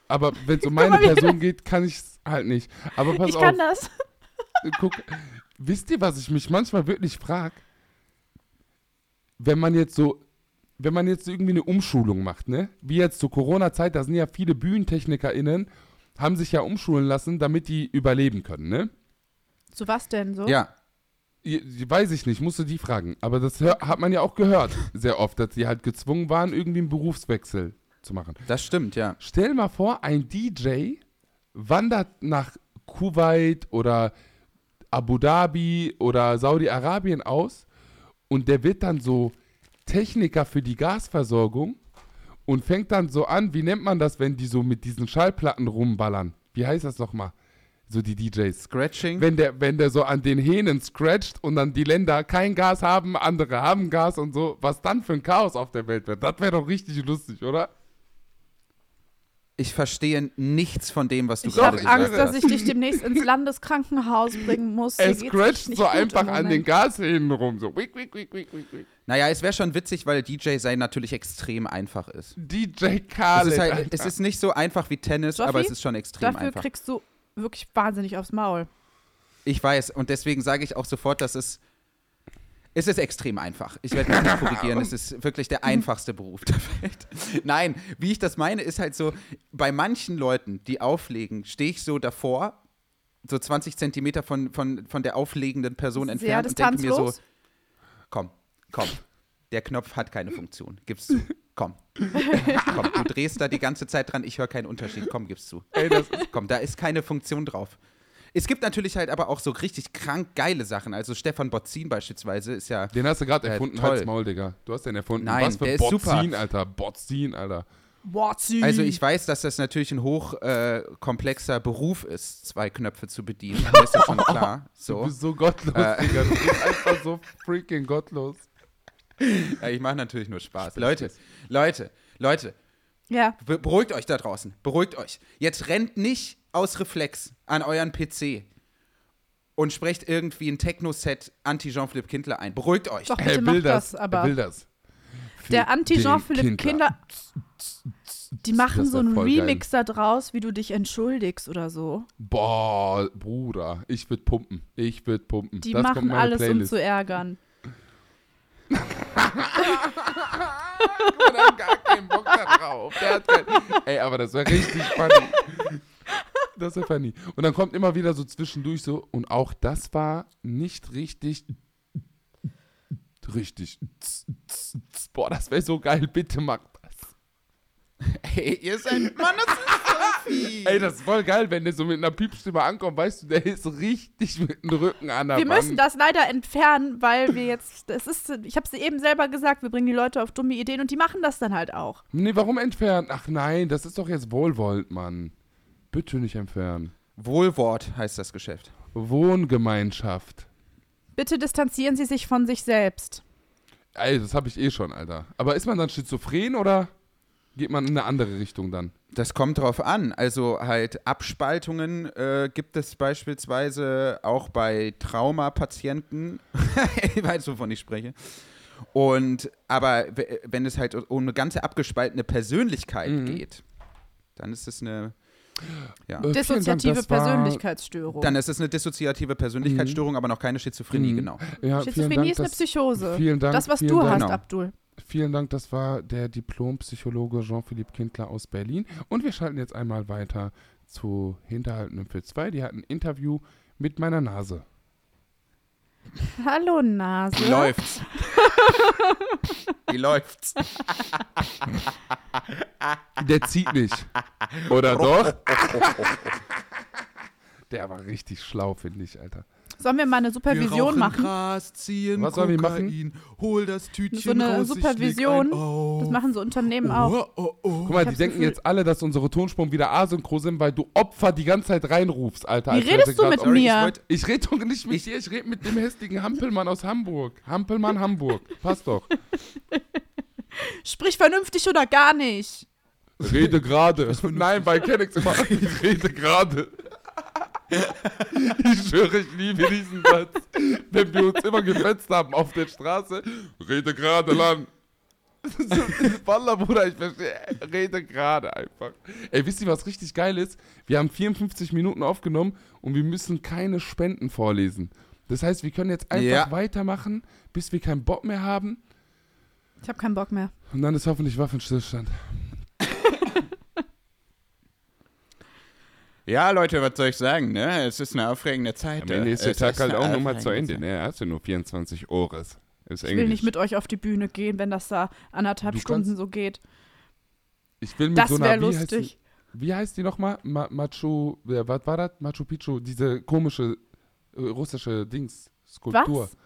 Aber wenn es um meine Person geht, kann ich es halt nicht. Aber pass Ich auf, kann das. guck, wisst ihr, was ich mich manchmal wirklich frage? wenn man jetzt so, wenn man jetzt irgendwie eine Umschulung macht, ne? Wie jetzt zur Corona-Zeit, da sind ja viele BühnentechnikerInnen, haben sich ja umschulen lassen, damit die überleben können, ne? Zu was denn so? Ja. Weiß ich nicht, musst du die fragen. Aber das hat man ja auch gehört, sehr oft, dass sie halt gezwungen waren, irgendwie einen Berufswechsel zu machen. Das stimmt, ja. Stell mal vor, ein DJ wandert nach Kuwait oder Abu Dhabi oder Saudi-Arabien aus und der wird dann so Techniker für die Gasversorgung und fängt dann so an, wie nennt man das, wenn die so mit diesen Schallplatten rumballern? Wie heißt das nochmal? So die DJs. Scratching. Wenn der, wenn der so an den Hähnen scratcht und dann die Länder kein Gas haben, andere haben Gas und so, was dann für ein Chaos auf der Welt wird. Das wäre doch richtig lustig, oder? Ich verstehe nichts von dem, was du Ich gerade habe gesagt Angst, hast. dass ich dich demnächst ins Landeskrankenhaus bringen muss. Er scratcht so einfach an den. Gashähnen rum. So. Wick, wick, wick, wick, wick, wick. Naja, es wäre schon witzig, weil DJ sein natürlich extrem einfach ist. DJ Es Khaled. ist, halt, es ist nicht so einfach wie Tennis, Joffi, aber es ist schon extrem Dafür einfach. kriegst du wirklich wahnsinnig aufs Maul. Ich weiß und deswegen sage ich auch sofort, dass es es ist extrem einfach. Ich werde mich nicht korrigieren. Es ist wirklich der einfachste Beruf der Welt. Nein, wie ich das meine, ist halt so, bei manchen Leuten, die auflegen, stehe ich so davor, so 20 Zentimeter von, von, von der auflegenden Person Sehr entfernt und denke mir so, komm, komm, der Knopf hat keine Funktion. Gib's zu. Komm. komm, du drehst da die ganze Zeit dran, ich höre keinen Unterschied. Komm, gib's zu. Ey, das Komm, da ist keine Funktion drauf. Es gibt natürlich halt aber auch so richtig krank geile Sachen. Also Stefan Botzin beispielsweise ist ja. den hast du gerade Äh, erfunden, toll. Halt's Maul, Digga. Du hast den erfunden. Nein, Was für der ist Botzin, super. Alter. Botzin, Alter. What's Also ich weiß, dass das natürlich ein hochkomplexer äh, Beruf ist, zwei Knöpfe zu bedienen. Mir ist das schon klar. Du So. bist so gottlos, Äh. Digga. Du bist einfach so freaking gottlos. Ja, ich mache natürlich nur Spaß. Leute, Leute, Leute, Ja, be- beruhigt euch da draußen. Beruhigt euch. Jetzt rennt nicht aus Reflex an euren PC und sprecht irgendwie ein Techno-Set anti-Jean-Philippe Kindler ein. Beruhigt euch. doch, bitte Er mach will das, das. aber Er will das. Für der den Anti-Jean-Philipp Kindler. Kinder, die machen so einen voll geil. Remix da draus, wie du dich entschuldigst oder so. Boah, Bruder. Ich würd pumpen. Ich würd pumpen. Die das machen alles, um Playlist. zu ärgern. hat er gar keinen Bock da drauf. Der hat kein, ey, aber das wäre richtig funny. Das wäre funny. Und dann kommt immer wieder so zwischendurch so, und auch das war nicht richtig. Richtig. Boah, das wäre so geil. Bitte mach das. Ey, ihr seid. Mann, das ist so fies. Ey, das ist voll geil, wenn der so mit einer Piepstimme ankommt. Weißt du, der ist richtig mit dem Rücken an der Wir Wand. müssen das leider entfernen, weil wir jetzt, das ist, ich habe es eben selber gesagt, wir bringen die Leute auf dumme Ideen und die machen das dann halt auch. Nee, warum entfernen? Ach nein, das ist doch jetzt wohlwollend, Mann. Bitte nicht entfernen. Wohlwort heißt das Geschäft. Wohngemeinschaft. Bitte distanzieren Sie sich von sich selbst. Ey, das habe ich eh schon, Alter. Aber ist man dann schizophren oder geht man in eine andere Richtung dann? Das kommt drauf an. Also halt Abspaltungen äh, gibt es beispielsweise auch bei Traumapatienten. ich weiß, wovon ich spreche. Und aber wenn es halt um eine ganze abgespaltene Persönlichkeit Mhm. geht, dann ist es eine ja. Äh, Dank, Dissoziative war- Persönlichkeitsstörung. Dann ist es eine dissoziative Persönlichkeitsstörung, aber noch keine Schizophrenie, Mhm. genau. Ja, Schizophrenie Dank, ist eine das, Psychose. vielen Dank, das, was du Dank. hast, Genau. Abdul. Vielen Dank, das war der Diplompsychologe Jean-Philippe Kindler aus Berlin. Und wir schalten jetzt einmal weiter zu Hinterhalten für zwei. Die hatten ein Interview mit meiner Nase. Hallo Nase. Wie läuft's? Wie läuft's? Der zieht nicht. Oder doch? Der war richtig schlau, finde ich, Alter. Sollen wir mal eine Supervision machen? Gras, ziehen Was sollen wir machen? hol das Tütchen So eine Supervision. Das machen so Unternehmen auch. Oh, oh, oh. Guck mal, Ich die denken Gefühl- jetzt alle, dass unsere Tonspuren wieder asynchron sind, weil du Opfer die ganze Zeit reinrufst, Alter. Wie redest du mit Sorry, ich mir? wollt- Ich rede doch nicht mit dir, ich rede mit dem hässlichen Hampelmann aus Hamburg. Hampelmann Hamburg. Passt doch. Sprich vernünftig oder gar nicht. Rede gerade. Nein, bei Kennex immer. Ich rede gerade. Ich schwöre, ich liebe diesen Satz. Wenn wir uns immer gefetzt haben auf der Straße, rede gerade lang. Wallah, Bruder, ich verstehe. Rede gerade einfach. Ey, wisst ihr, was richtig geil ist? Wir haben 54 Minuten aufgenommen und wir müssen keine Spenden vorlesen. Das heißt, wir können jetzt einfach Ja. weitermachen, bis wir keinen Bock mehr haben. Ich habe keinen Bock mehr. Und dann ist hoffentlich Waffenstillstand. Ja, Leute, was soll ich sagen, ne? Es ist eine aufregende Zeit. Am Ende ist der Es Tag halt auch nochmal zu Ende. Ne? Er hast ja nur 24 Ores. Ist Ich will nicht mit euch auf die Bühne gehen, wenn das da anderthalb Du Stunden kannst- so geht. Ich will mit Das so einer, wie heißt lustig. die, wie heißt die nochmal? Ma Machu, ja, was war das? Machu Picchu, diese komische äh, russische Dings, Skulptur. Was?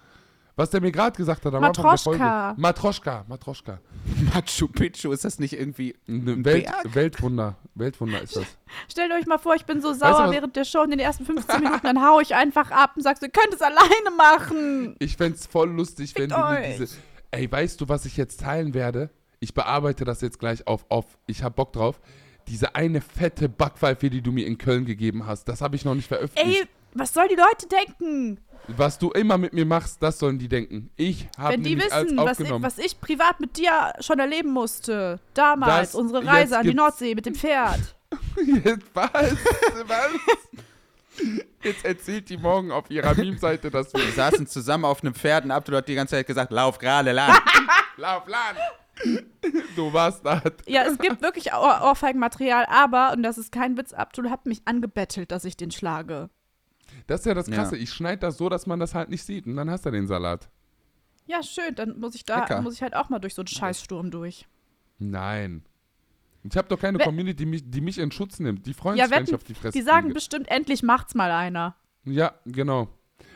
Was der mir gerade gesagt hat am Anfang der Folge. Matroschka. Matroschka, Matroschka. Machu Picchu, ist das nicht irgendwie. Ein Welt, Berg? Weltwunder. Weltwunder ist das. Stellt euch mal vor, ich bin so du sauer was- während der Show in den ersten 15 Minuten, dann hau ich einfach ab und sagst, ihr könnt es alleine machen. Ich fänd's voll lustig, wenn Fickt du mir diese. Ey, weißt du, was ich jetzt teilen werde? Ich bearbeite das jetzt gleich auf off. Ich hab Bock drauf. Diese eine fette Backpfeife, die du mir in Köln gegeben hast, das habe ich noch nicht veröffentlicht. Ey, was sollen die Leute denken? Was du immer mit mir machst, das sollen die denken. Ich habe Wenn die wissen, was ich, aufgenommen. was ich privat mit dir schon erleben musste. Damals, Das- unsere Reise an die Nordsee mit dem Pferd. Jetzt, was? was? Jetzt erzählt die morgen auf ihrer Meme-Seite, dass wir Wir saßen zusammen auf einem Pferd und Abdul hat die ganze Zeit gesagt: Lauf gerade lang. Lauf, Land. Du warst da. Ja, es gibt wirklich Ohr Ohrfeigenmaterial, aber, und das ist kein Witz, Abdul hat mich angebettelt, dass ich den schlage. Das ist ja das Ja. Krasse. Ich schneide das so, dass man das halt nicht sieht. Und dann hast du den Salat. Ja, schön, dann muss ich da, Lecker. muss ich halt auch mal durch so einen Scheißsturm durch. Nein. Ich habe doch keine Wenn- Community, die mich, die mich in Schutz nimmt. Die freuen Ja, sich, wenn ich auf die Fresse Die sagen fliege. bestimmt, endlich macht's mal einer. Ja, genau.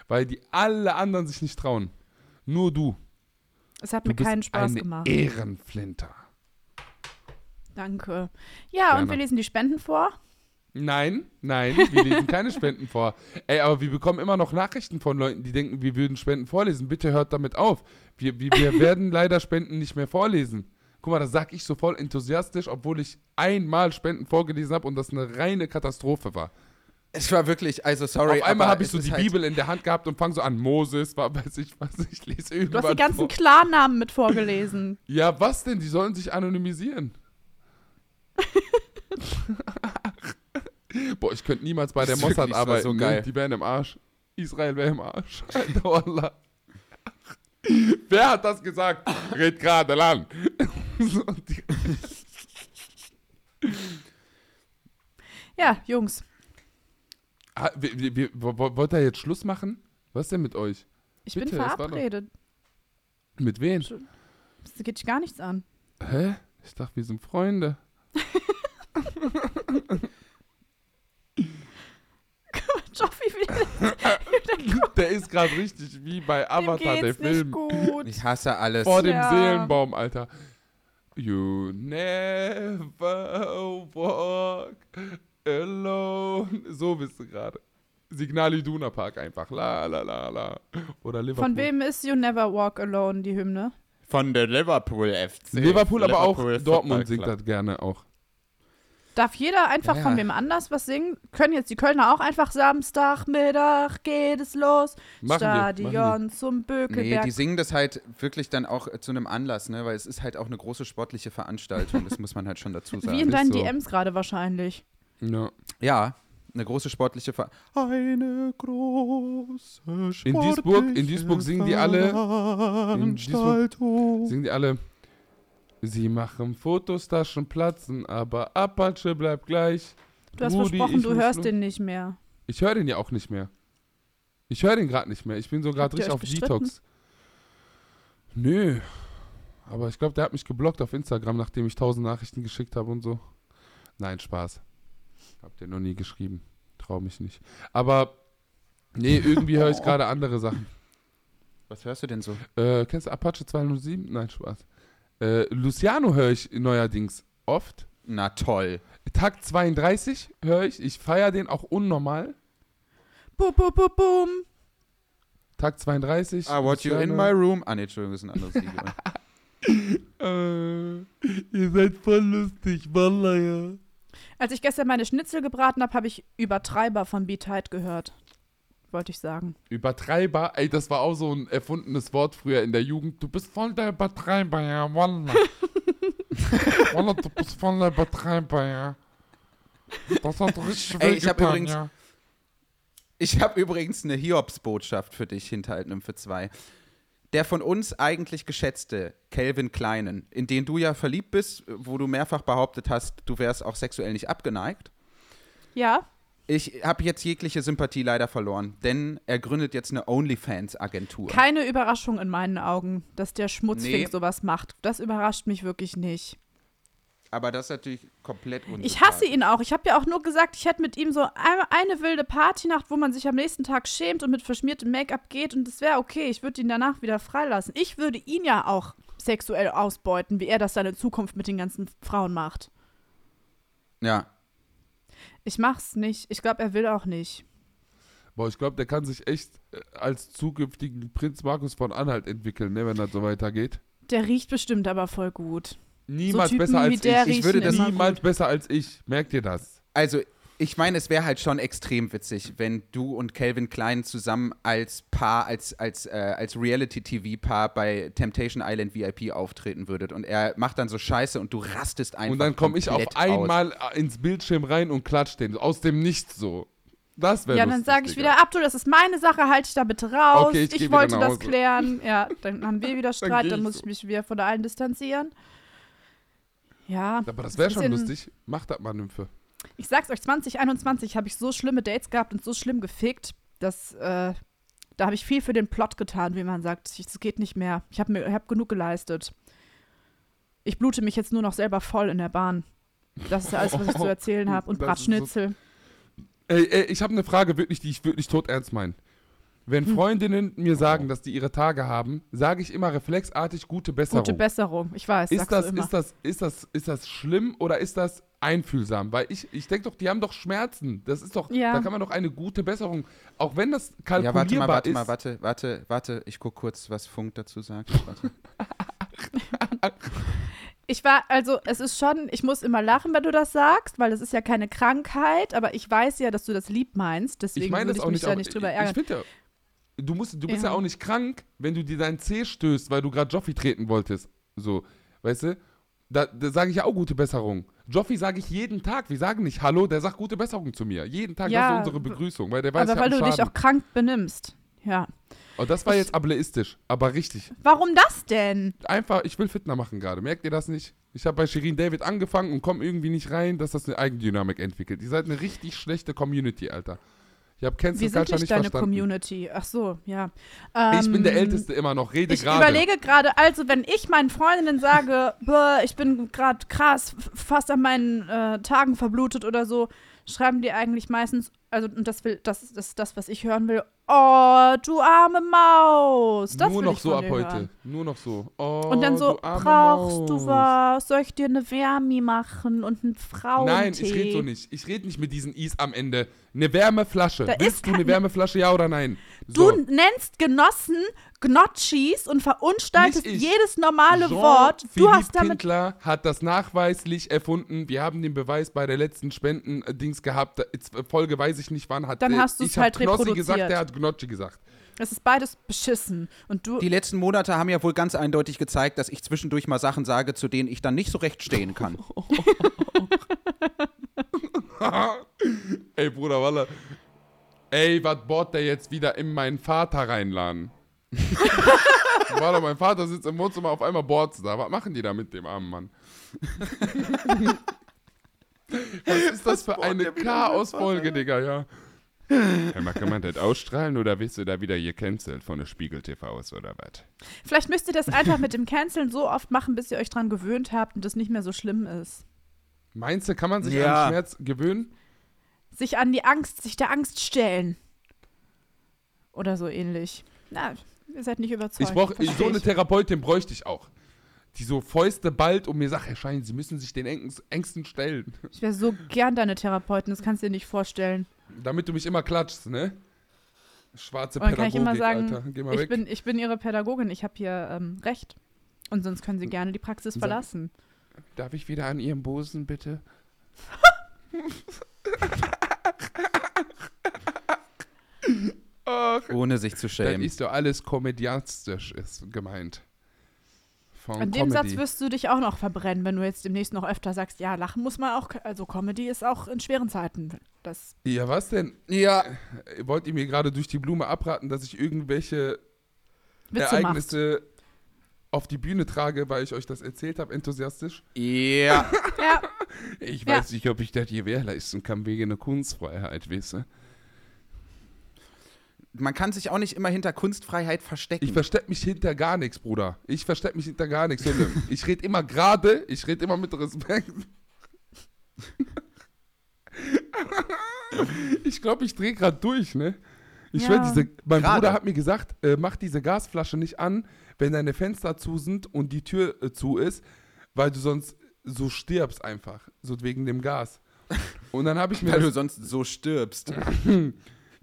Weil die alle anderen sich nicht trauen. Nur du. Es hat Du mir bist keinen Spaß eine gemacht. Ehrenflinter. Danke. Ja, und Gerne. wir lesen die Spenden vor. Nein, nein, wir lesen keine Spenden vor. Ey, aber wir bekommen immer noch Nachrichten von Leuten, die denken, wir würden Spenden vorlesen. Bitte hört damit auf. Wir, wir, wir werden leider Spenden nicht mehr vorlesen. Guck mal, das sag ich so voll enthusiastisch, obwohl ich einmal Spenden vorgelesen habe und das eine reine Katastrophe war. es war wirklich, also sorry. Auf einmal habe ich so die halt, Bibel in der Hand gehabt und fange so an, Moses, war, weiß ich was, ich lese Du irgendwas hast die ganzen vor. Klarnamen mit vorgelesen. Ja, was denn? Die sollen sich anonymisieren. Boah, ich könnte niemals bei der Das ist Mossad arbeiten. so ne? geil. Die wären im Arsch. Israel wäre im Arsch. Alter. Wer hat das gesagt? Red gerade lang. Ja, Jungs. ah, wir, wir, wir, wo- wollt ihr jetzt Schluss machen? Was denn mit euch? Ich Bitte, bin war doch- verabredet. Mit wem? Das geht dich gar nichts an. Hä? Ich dachte, wir sind Freunde. Joffi, wie Der ist gerade richtig wie bei dem Avatar, der geht's nicht Film. gut. Ich hasse alles. Vor dem Ja. Seelenbaum, Alter. You never walk alone. So bist du gerade. Signal Iduna Park einfach. La la la la. Oder Liverpool. Von wem ist You Never Walk Alone, die Hymne? Von der Liverpool FC. Liverpool, aber auch Liverpool Dortmund Football singt das gerne auch. Darf jeder einfach Ja. von wem anders was singen? Können jetzt die Kölner auch einfach Samstagmittag geht es los. Machen wir, Stadion machen zum Nee, Bökelberg. die singen das halt wirklich dann auch äh, zu einem Anlass, ne? Weil es ist halt auch eine große sportliche Veranstaltung, das muss man halt schon dazu Wie in sagen. deinen so. DMs gerade wahrscheinlich. Ja. Ja, eine große sportliche Veranstaltung. Eine große sportliche In Duisburg, in Duisburg singen die alle. In Duisburg singen die alle. Sie machen Fotos, Taschen platzen, aber Apache bleibt gleich. Du hast Rudi, versprochen, du hörst den nicht mehr. Ich höre den ja auch nicht mehr. Ich höre den gerade nicht mehr. Ich bin so gerade richtig auf? Detox. Nö. Aber ich glaube, der hat mich geblockt auf Instagram, nachdem ich tausend Nachrichten geschickt habe und so. Nein, Spaß. Habt ihr noch nie geschrieben. Trau mich nicht. Aber, nee, irgendwie höre ich gerade andere Sachen. Was hörst du denn so? Äh, kennst du Apache 207? Nein, Spaß. Äh, Luciano höre ich neuerdings oft. Na toll. Tag 32 höre ich. Ich feiere den auch unnormal. Boom, boom, boom, boom. Tag 32. I want you in my room. Ah, nee, Entschuldigung, das ist ein anderes Lied. Äh, ihr seid voll lustig, Wallah, ja. Als ich gestern meine Schnitzel gebraten habe, habe ich Übertreiber von Be Tight gehört. Wollte ich sagen. Übertreiber, ey, das war auch so ein erfundenes Wort früher in der Jugend. Du bist voll der Übertreiber, ja, Wallah. Wallah, du bist voll der Übertreiber, ja. Das hat richtig Ey, ich hab übrigens- ja. Ich habe übrigens eine Hiobs-Botschaft für dich hinter Alten für zwei. der von uns eigentlich geschätzte Calvin Kleinen, in den du ja verliebt bist, wo du mehrfach behauptet hast, du wärst auch sexuell nicht abgeneigt. Ja, Ich habe jetzt jegliche Sympathie leider verloren, denn er gründet jetzt eine OnlyFans-Agentur. keine Überraschung in meinen Augen, dass der Schmutzfink Nee. sowas macht. Das überrascht mich wirklich nicht. Aber das ist natürlich komplett unsympathisch. Ich hasse ihn auch. Ich habe ja auch nur gesagt, ich hätte mit ihm so eine, wilde Partynacht, wo man sich am nächsten Tag schämt und mit verschmiertem Make-up geht und das wäre okay. Ich würde ihn danach wieder freilassen. Ich würde ihn ja auch sexuell ausbeuten, wie er das seine Zukunft mit den ganzen Frauen macht. Ja. Ich mach's nicht. Ich glaube, er will auch nicht. Boah, ich glaube, der kann sich echt äh, als zukünftigen Prinz Markus von Anhalt entwickeln, ne, wenn das so weitergeht. Der riecht bestimmt aber voll gut. Niemals Typen besser wie als der ich. Ich würde das niemals gut. besser als ich. Merkt ihr das? Also, ich meine, es wäre halt schon extrem witzig, wenn du und Calvin Klein zusammen als Paar, als, als, äh, als Reality-TV-Paar bei Temptation Island VIP auftreten würdet. Und er macht dann so Scheiße und du rastest einfach. Und dann komme ich auf aus. einmal äh, ins Bildschirm rein und klatsch den. Aus dem Nichts so. Das wäre Ja, dann sage ich wieder, Abdul, das ist meine Sache, halte ich da bitte raus. Okay, ich ich wollte das klären. Ja, dann haben wir wieder Streit, dann, ich muss so. ich mich wieder von allen distanzieren. Ja. Aber das wäre schon lustig. Macht das mal, Nymphe. Ich sag's euch, 2021 habe ich so schlimme Dates gehabt und so schlimm gefickt, dass äh, da habe ich viel für den Plot getan, wie man sagt. Es geht nicht mehr. Ich habe mir hab genug geleistet. Ich blute mich jetzt nur noch selber voll in der Bahn. Das ist alles, was ich zu erzählen habe. Und ist so- Bratschnitzel. Ey, ey, ich habe eine Frage, wirklich, die ich wirklich tot ernst meine. Wenn Hm. Freundinnen mir sagen, dass die ihre Tage haben, sage ich immer reflexartig gute Besserung. Gute Besserung. Ich weiß, ist das, ist, das, ist, das, ist das schlimm oder ist das einfühlsam? Weil ich, ich denke doch, die haben doch Schmerzen. Das ist doch, Ja. da kann man doch eine gute Besserung, auch wenn das Ja, kalkulierbar warte mal, warte ist. mal, warte, warte, warte. Ich gucke kurz, was Funk dazu sagt. Ich war, also es ist schon, ich muss immer lachen, wenn du das sagst, weil es ist ja keine Krankheit, aber ich weiß ja, dass du das lieb meinst, deswegen ich meine würde das ich auch mich nicht, da aber nicht drüber ich, ärgern. ich finde ja, du, musst, du bist ja. Ja. auch nicht krank, wenn du dir deinen Zeh stößt, weil du gerade Joffi treten wolltest. So, weißt du? Da, da sage ich ja auch gute Besserung. Joffi sage ich jeden Tag. Wir sagen nicht Hallo, der sagt gute Besserung zu mir. Jeden Tag, Ja, das ist unsere Begrüßung, weil der weiß, aber ich weil du einen dich auch Schaden. krank benimmst. Ja. Oh, das war jetzt ableistisch, aber richtig. Warum das denn? Einfach, ich will Fitner machen gerade. Merkt ihr das nicht? Ich habe bei Shirin David angefangen und komme irgendwie nicht rein, dass das eine Eigendynamik entwickelt. Ihr seid eine richtig schlechte Community, Alter. Ich habe Cancel Wir sind nicht nicht deine verstanden. Community. Ach so, ja. Ich bin der Ähm, Älteste immer noch, rede Ich gerade. überlege gerade, also wenn ich meinen Freundinnen sage, "Boah, ich bin gerade krass, fast an meinen äh, Tagen verblutet oder so, schreiben die eigentlich meistens, also und das will, das, ist das, was ich hören will. Oh, du arme Maus. Das Nur noch so ab heute. Hören. Nur noch so. Oh, Und dann so, du brauchst Maus. du was? Soll ich dir eine Wärme machen und einen Frauentee? Nein, ich rede so nicht. Ich rede nicht mit diesen Is am Ende. Eine Wärmeflasche. Da Willst du eine Wärmeflasche, ja oder nein? Du So. nennst Genossen Gnotschis und verunstaltest jedes normale Jean Wort. Du Philipp hast damit Kindler hat das nachweislich erfunden. Wir haben den Beweis bei der letzten Spenden-Dings gehabt. Da- jetzt, äh, Folge weiß ich nicht wann. Hat, Dann hast ich hab halt Knossi reproduziert. gesagt, der hat Gnocchi gesagt. Das ist beides beschissen. Und du. Die letzten Monate haben ja wohl ganz eindeutig gezeigt, dass ich zwischendurch mal Sachen sage, zu denen ich dann nicht so recht stehen kann. Ey, Bruder Walle. Ey, was bohrt der jetzt wieder in meinen Vater reinladen? Warte, mein Vater sitzt im Wohnzimmer, auf einmal bohrt's da. Was machen die da mit dem armen Mann? Was ist das für eine Chaos-Folge, Digga, ja? Hör mal, kann man das ausstrahlen oder willst du da wieder gecancelt von der Spiegel TV aus oder was? Vielleicht müsst ihr das einfach mit dem Canceln so oft machen, bis ihr euch dran gewöhnt habt und das nicht mehr so schlimm ist. Meinst du, kann man sich Ja. an Schmerz gewöhnen? Sich an die Angst, sich der Angst stellen. Oder so ähnlich. Na, ihr seid nicht überzeugt. Ich brauche so eine. Therapeutin bräuchte ich auch. Die so Fäuste bald und mir sagt, Herr Schein, Sie müssen sich den Ängsten- stellen. Ich wäre so gern deine Therapeutin, das kannst du dir nicht vorstellen. Damit du mich immer klatschst, ne? Schwarze dann kann Pädagogik, ich immer sagen, Alter. Geh mal ich weg. bin, ich bin ihre Pädagogin, ich habe hier ähm, Recht. Und sonst können sie gerne die Praxis Sag- verlassen. Darf ich wieder an Ihrem Busen, bitte? Ohne sich zu Das schämen. ist doch alles komödiantisch ist gemeint. Von An dem Comedy. Satz wirst du dich auch noch verbrennen, wenn du jetzt demnächst noch öfter sagst, ja, lachen muss man auch, also Comedy ist auch in schweren Zeiten. Das, Ja, was denn? Ja. Wollt ihr mir gerade durch die Blume abraten, dass ich irgendwelche Witze macht. Ereignisse auf die Bühne trage, weil ich euch das erzählt habe, enthusiastisch. Ja. Ja, Ich Ja. weiß nicht, ob ich das gewährleisten kann wegen der Kunstfreiheit, weißt du? Man kann sich auch nicht immer hinter Kunstfreiheit verstecken. Ich versteck mich hinter gar nichts, Bruder. Ich versteck mich hinter gar nichts. Ich rede immer gerade, ich rede immer mit Respekt. ich glaube, ich drehe gerade durch, ne? Ich Ja. diese, mein Gerade. Bruder hat mir gesagt, äh, mach diese Gasflasche nicht an, wenn deine Fenster zu sind und die Tür äh, zu ist, weil du sonst so stirbst einfach, so wegen dem Gas. Und dann habe ich mir weil du sonst so stirbst.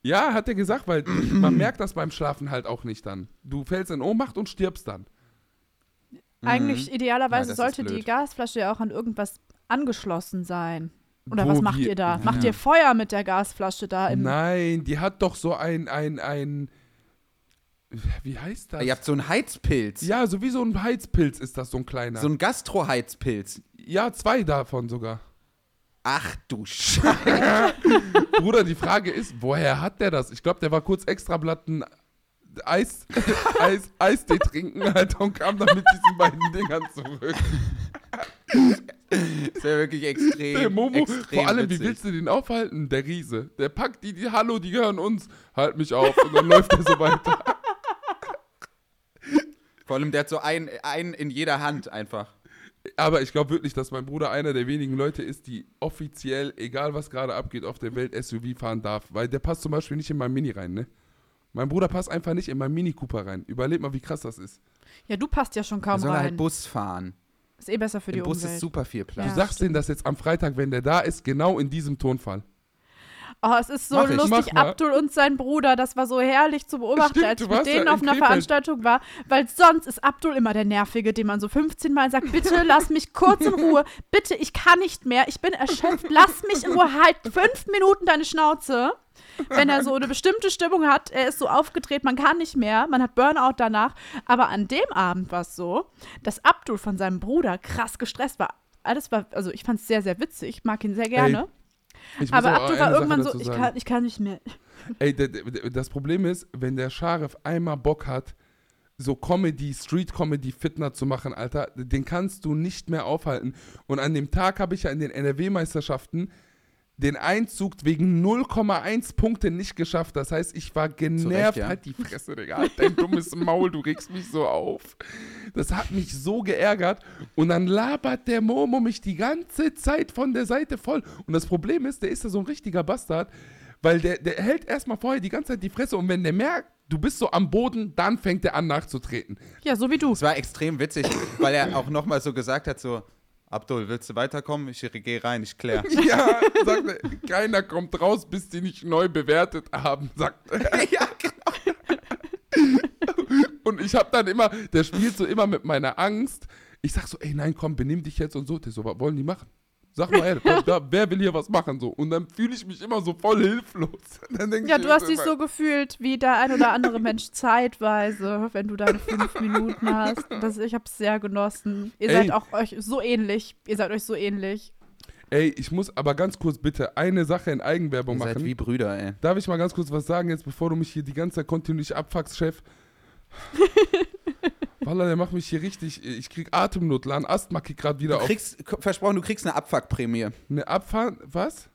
ja, hat er gesagt, weil man merkt das beim Schlafen halt auch nicht dann. Du fällst in Ohnmacht und stirbst dann. eigentlich idealerweise Ja, sollte die. Gasflasche ja auch an irgendwas angeschlossen sein. Oder Wo was macht wir- ihr da? Ja. Macht ihr Feuer mit der Gasflasche da im Nein, die hat doch so ein, ein, ein, wie heißt das? Ihr habt so einen Heizpilz. ja, so wie so ein Heizpilz ist das, so ein kleiner. So ein Gastroheizpilz. ja, zwei davon sogar. Ach du Scheiße. Bruder, die Frage ist, woher hat der das? Ich glaube, der war kurz extra Blatten Eis, Eis, Eistee trinken, Alter, und kam dann mit diesen beiden Dingern zurück. ist ja wirklich extrem. Der Momo, extrem vor allem, wie witzig. willst du den aufhalten? Der Riese. Der packt die, die, hallo, die gehören uns. Halt mich auf. Und dann läuft er so weiter. Vor allem, der hat so einen, einen in jeder Hand einfach. Aber ich glaube wirklich, dass mein Bruder einer der wenigen Leute ist, die offiziell, egal was gerade abgeht auf der Welt, SUV fahren darf. Weil der passt zum Beispiel nicht in mein Mini rein, ne? Mein Bruder passt einfach nicht in mein Mini Cooper rein. Überleg mal, wie krass das ist. Ja, du passt ja schon kaum soll rein. halt Bus fahren. ist eh besser für die Im Bus Umwelt. ist super viel Platz. Du Ja, sagst stimmt. denen das jetzt am Freitag, wenn der da ist, genau in diesem Tonfall. Oh, es ist so Mach ich, lustig. mal. Abdul und sein Bruder, das war so herrlich zu beobachten, Stimmt, als ich mit denen auf einer Krefeld. Veranstaltung war. Weil sonst ist Abdul immer der Nervige, dem man so 15 Mal sagt: Bitte lass mich kurz in Ruhe. Bitte, ich kann nicht mehr. Ich bin erschöpft. Lass mich in Ruhe. Halt fünf Minuten deine Schnauze. Wenn er so eine bestimmte Stimmung hat, er ist so aufgedreht, man kann nicht mehr, man hat Burnout danach. Aber an dem Abend war es so, dass Abdul von seinem Bruder krass gestresst war. Alles war, also ich fand es sehr, sehr witzig. Ich mag ihn sehr gerne. Ich muss aber eine war irgendwann so, ich kann, ich kann nicht mehr. Ey, das Problem ist, wenn der Scharif einmal Bock hat, so Comedy, Street-Comedy-Fitner zu machen, Alter, den kannst du nicht mehr aufhalten. Und an dem Tag habe ich ja in den NRW-Meisterschaften den Einzug wegen 0,1 Punkte nicht geschafft. Das heißt, ich war genervt. ja. Halt die Fresse, Digga. Halt dein dummes Maul, du regst mich so auf. Das hat mich so geärgert. Und dann labert der Momo mich die ganze Zeit von der Seite voll. Und das Problem ist, der ist ja so ein richtiger Bastard, weil der, der hält erstmal vorher die ganze Zeit die Fresse. Und wenn der merkt, du bist so am Boden, dann fängt er an nachzutreten. Ja, so wie du. Es war extrem witzig, weil er auch nochmal so gesagt hat: so, Abdul, willst du weiterkommen? Ich gehe rein, ich klär. Ja, sagt er, keiner kommt raus, bis die nicht neu bewertet haben, sagt er. ja, Und ich hab dann immer, der spielt so immer mit meiner Angst. Ich sag so, ey, nein, komm, benimm dich jetzt und so. Der so, was wollen die machen? Sag mal, ey, da, wer will hier was machen? So. Und dann fühle ich mich immer so voll hilflos. Ja, ich du hast dich so gefühlt wie der ein oder andere Mensch zeitweise, wenn du deine fünf Minuten hast. Das, ich habe es sehr genossen. Ihr Ey. seid auch euch so ähnlich. Ihr seid euch so ähnlich. Ey, ich muss aber ganz kurz bitte eine Sache in Eigenwerbung Ihr seid machen. wie Brüder, ey. Darf ich mal ganz kurz was sagen jetzt, bevor du mich hier die ganze Zeit kontinuierlich abfuckst, Chef? Wallah, der macht mich hier richtig. Ich krieg Atemnot, Lan Asthma kickt gerade wieder Du auf. kriegst, k- versprochen, du kriegst eine Abfuckprämie. Eine Abfahrt. Was?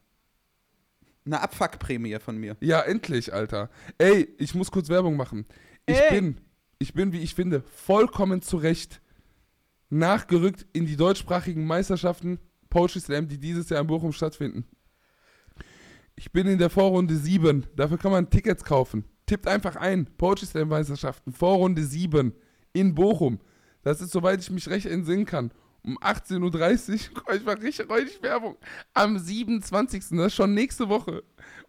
Eine Abfuckprämie von mir. Ja, endlich, Alter. Ey, ich muss kurz Werbung machen. Ich Ey. bin, ich bin, wie ich finde, vollkommen zurecht nachgerückt in die deutschsprachigen Meisterschaften Poetry Slam, die dieses Jahr in Bochum stattfinden. Ich bin in der Vorrunde 7. Dafür kann man Tickets kaufen. Tippt einfach ein. Poetry Slam Meisterschaften, Vorrunde 7 in Bochum. Das ist, soweit ich mich recht entsinnen kann, um 18.30 Uhr. Ich mache richtig, richtig Werbung. Am 27. Das ist schon nächste Woche.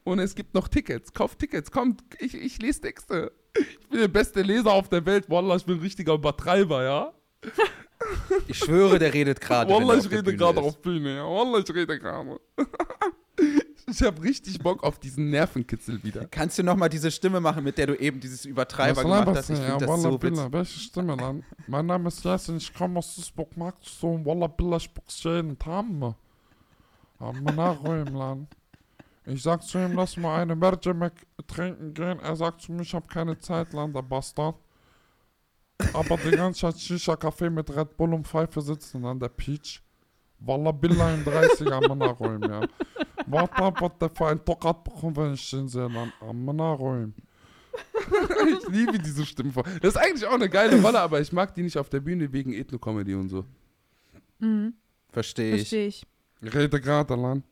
Und es gibt noch Tickets. Kauft Tickets. Kommt, ich, ich lese Texte. Ich bin der beste Leser auf der Welt. Wallah, ich bin ein richtiger Übertreiber, ja? Ich schwöre, der redet gerade. Wallah, ich rede gerade auf Bühne, ja. Wallah, ich rede gerade. Ich habe richtig Bock auf diesen Nervenkitzel wieder. Kannst du nochmal diese Stimme machen, mit der du eben dieses Übertreiber gemacht hast? Ich finde das so witzig. welche Stimme dann? Mein Name ist Jason, ich komme aus Duisburg, magst du? Wallah, Billah, ich box jeden Tag. Aber nach im Land. Ich sag zu ihm, lass mal eine Merjemek trinken gehen. Er sagt zu mir, ich habe keine Zeit, Land, der Bastard. aber die ganze Zeit Shisha-Café mit Red Bull und Pfeife sitzen an der Peach. Walla Billa in 30 am Nachräumen, ja. Warte was der für ein Tokat bekommt, wenn ich den dann am Nachräumen. ich liebe diese Stimme. Das ist eigentlich auch eine geile Rolle, aber ich mag die nicht auf der Bühne wegen Ethno-Comedy und so. Mhm, Verstehe ich. verstehe ich. Rede gerade, Alan.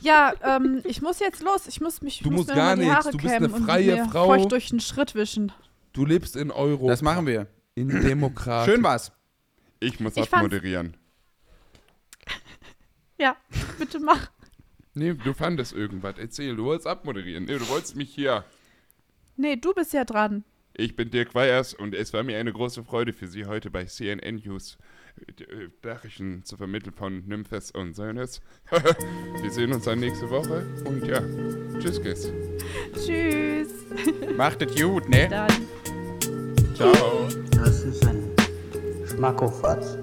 Ja, ähm, ich muss jetzt los. Ich muss mich Du muss musst mir gar nichts. Du bist eine freie Frau. feucht durch den Schritt wischen. Du lebst in Europa. Das machen wir. In Demokratie. Schön war's. Ich muss Ich abmoderieren. Ja, bitte mach. Nee, du fandest irgendwas. Erzähl, du wolltest abmoderieren. Nee, du wolltest mich hier. Nee, du bist ja dran. Ich bin Dirk Weyers und es war mir eine große Freude für Sie heute bei CNN News äh, Nachrichten zu vermitteln von Nymphes und Söhnes. Wir sehen uns dann nächste Woche und ja, tschüss, Kiss. Tschüss. Macht es gut, ne? Dann. Ciao. Das ist ein Schmackofatz.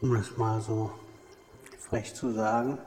Um es mal so frech zu sagen.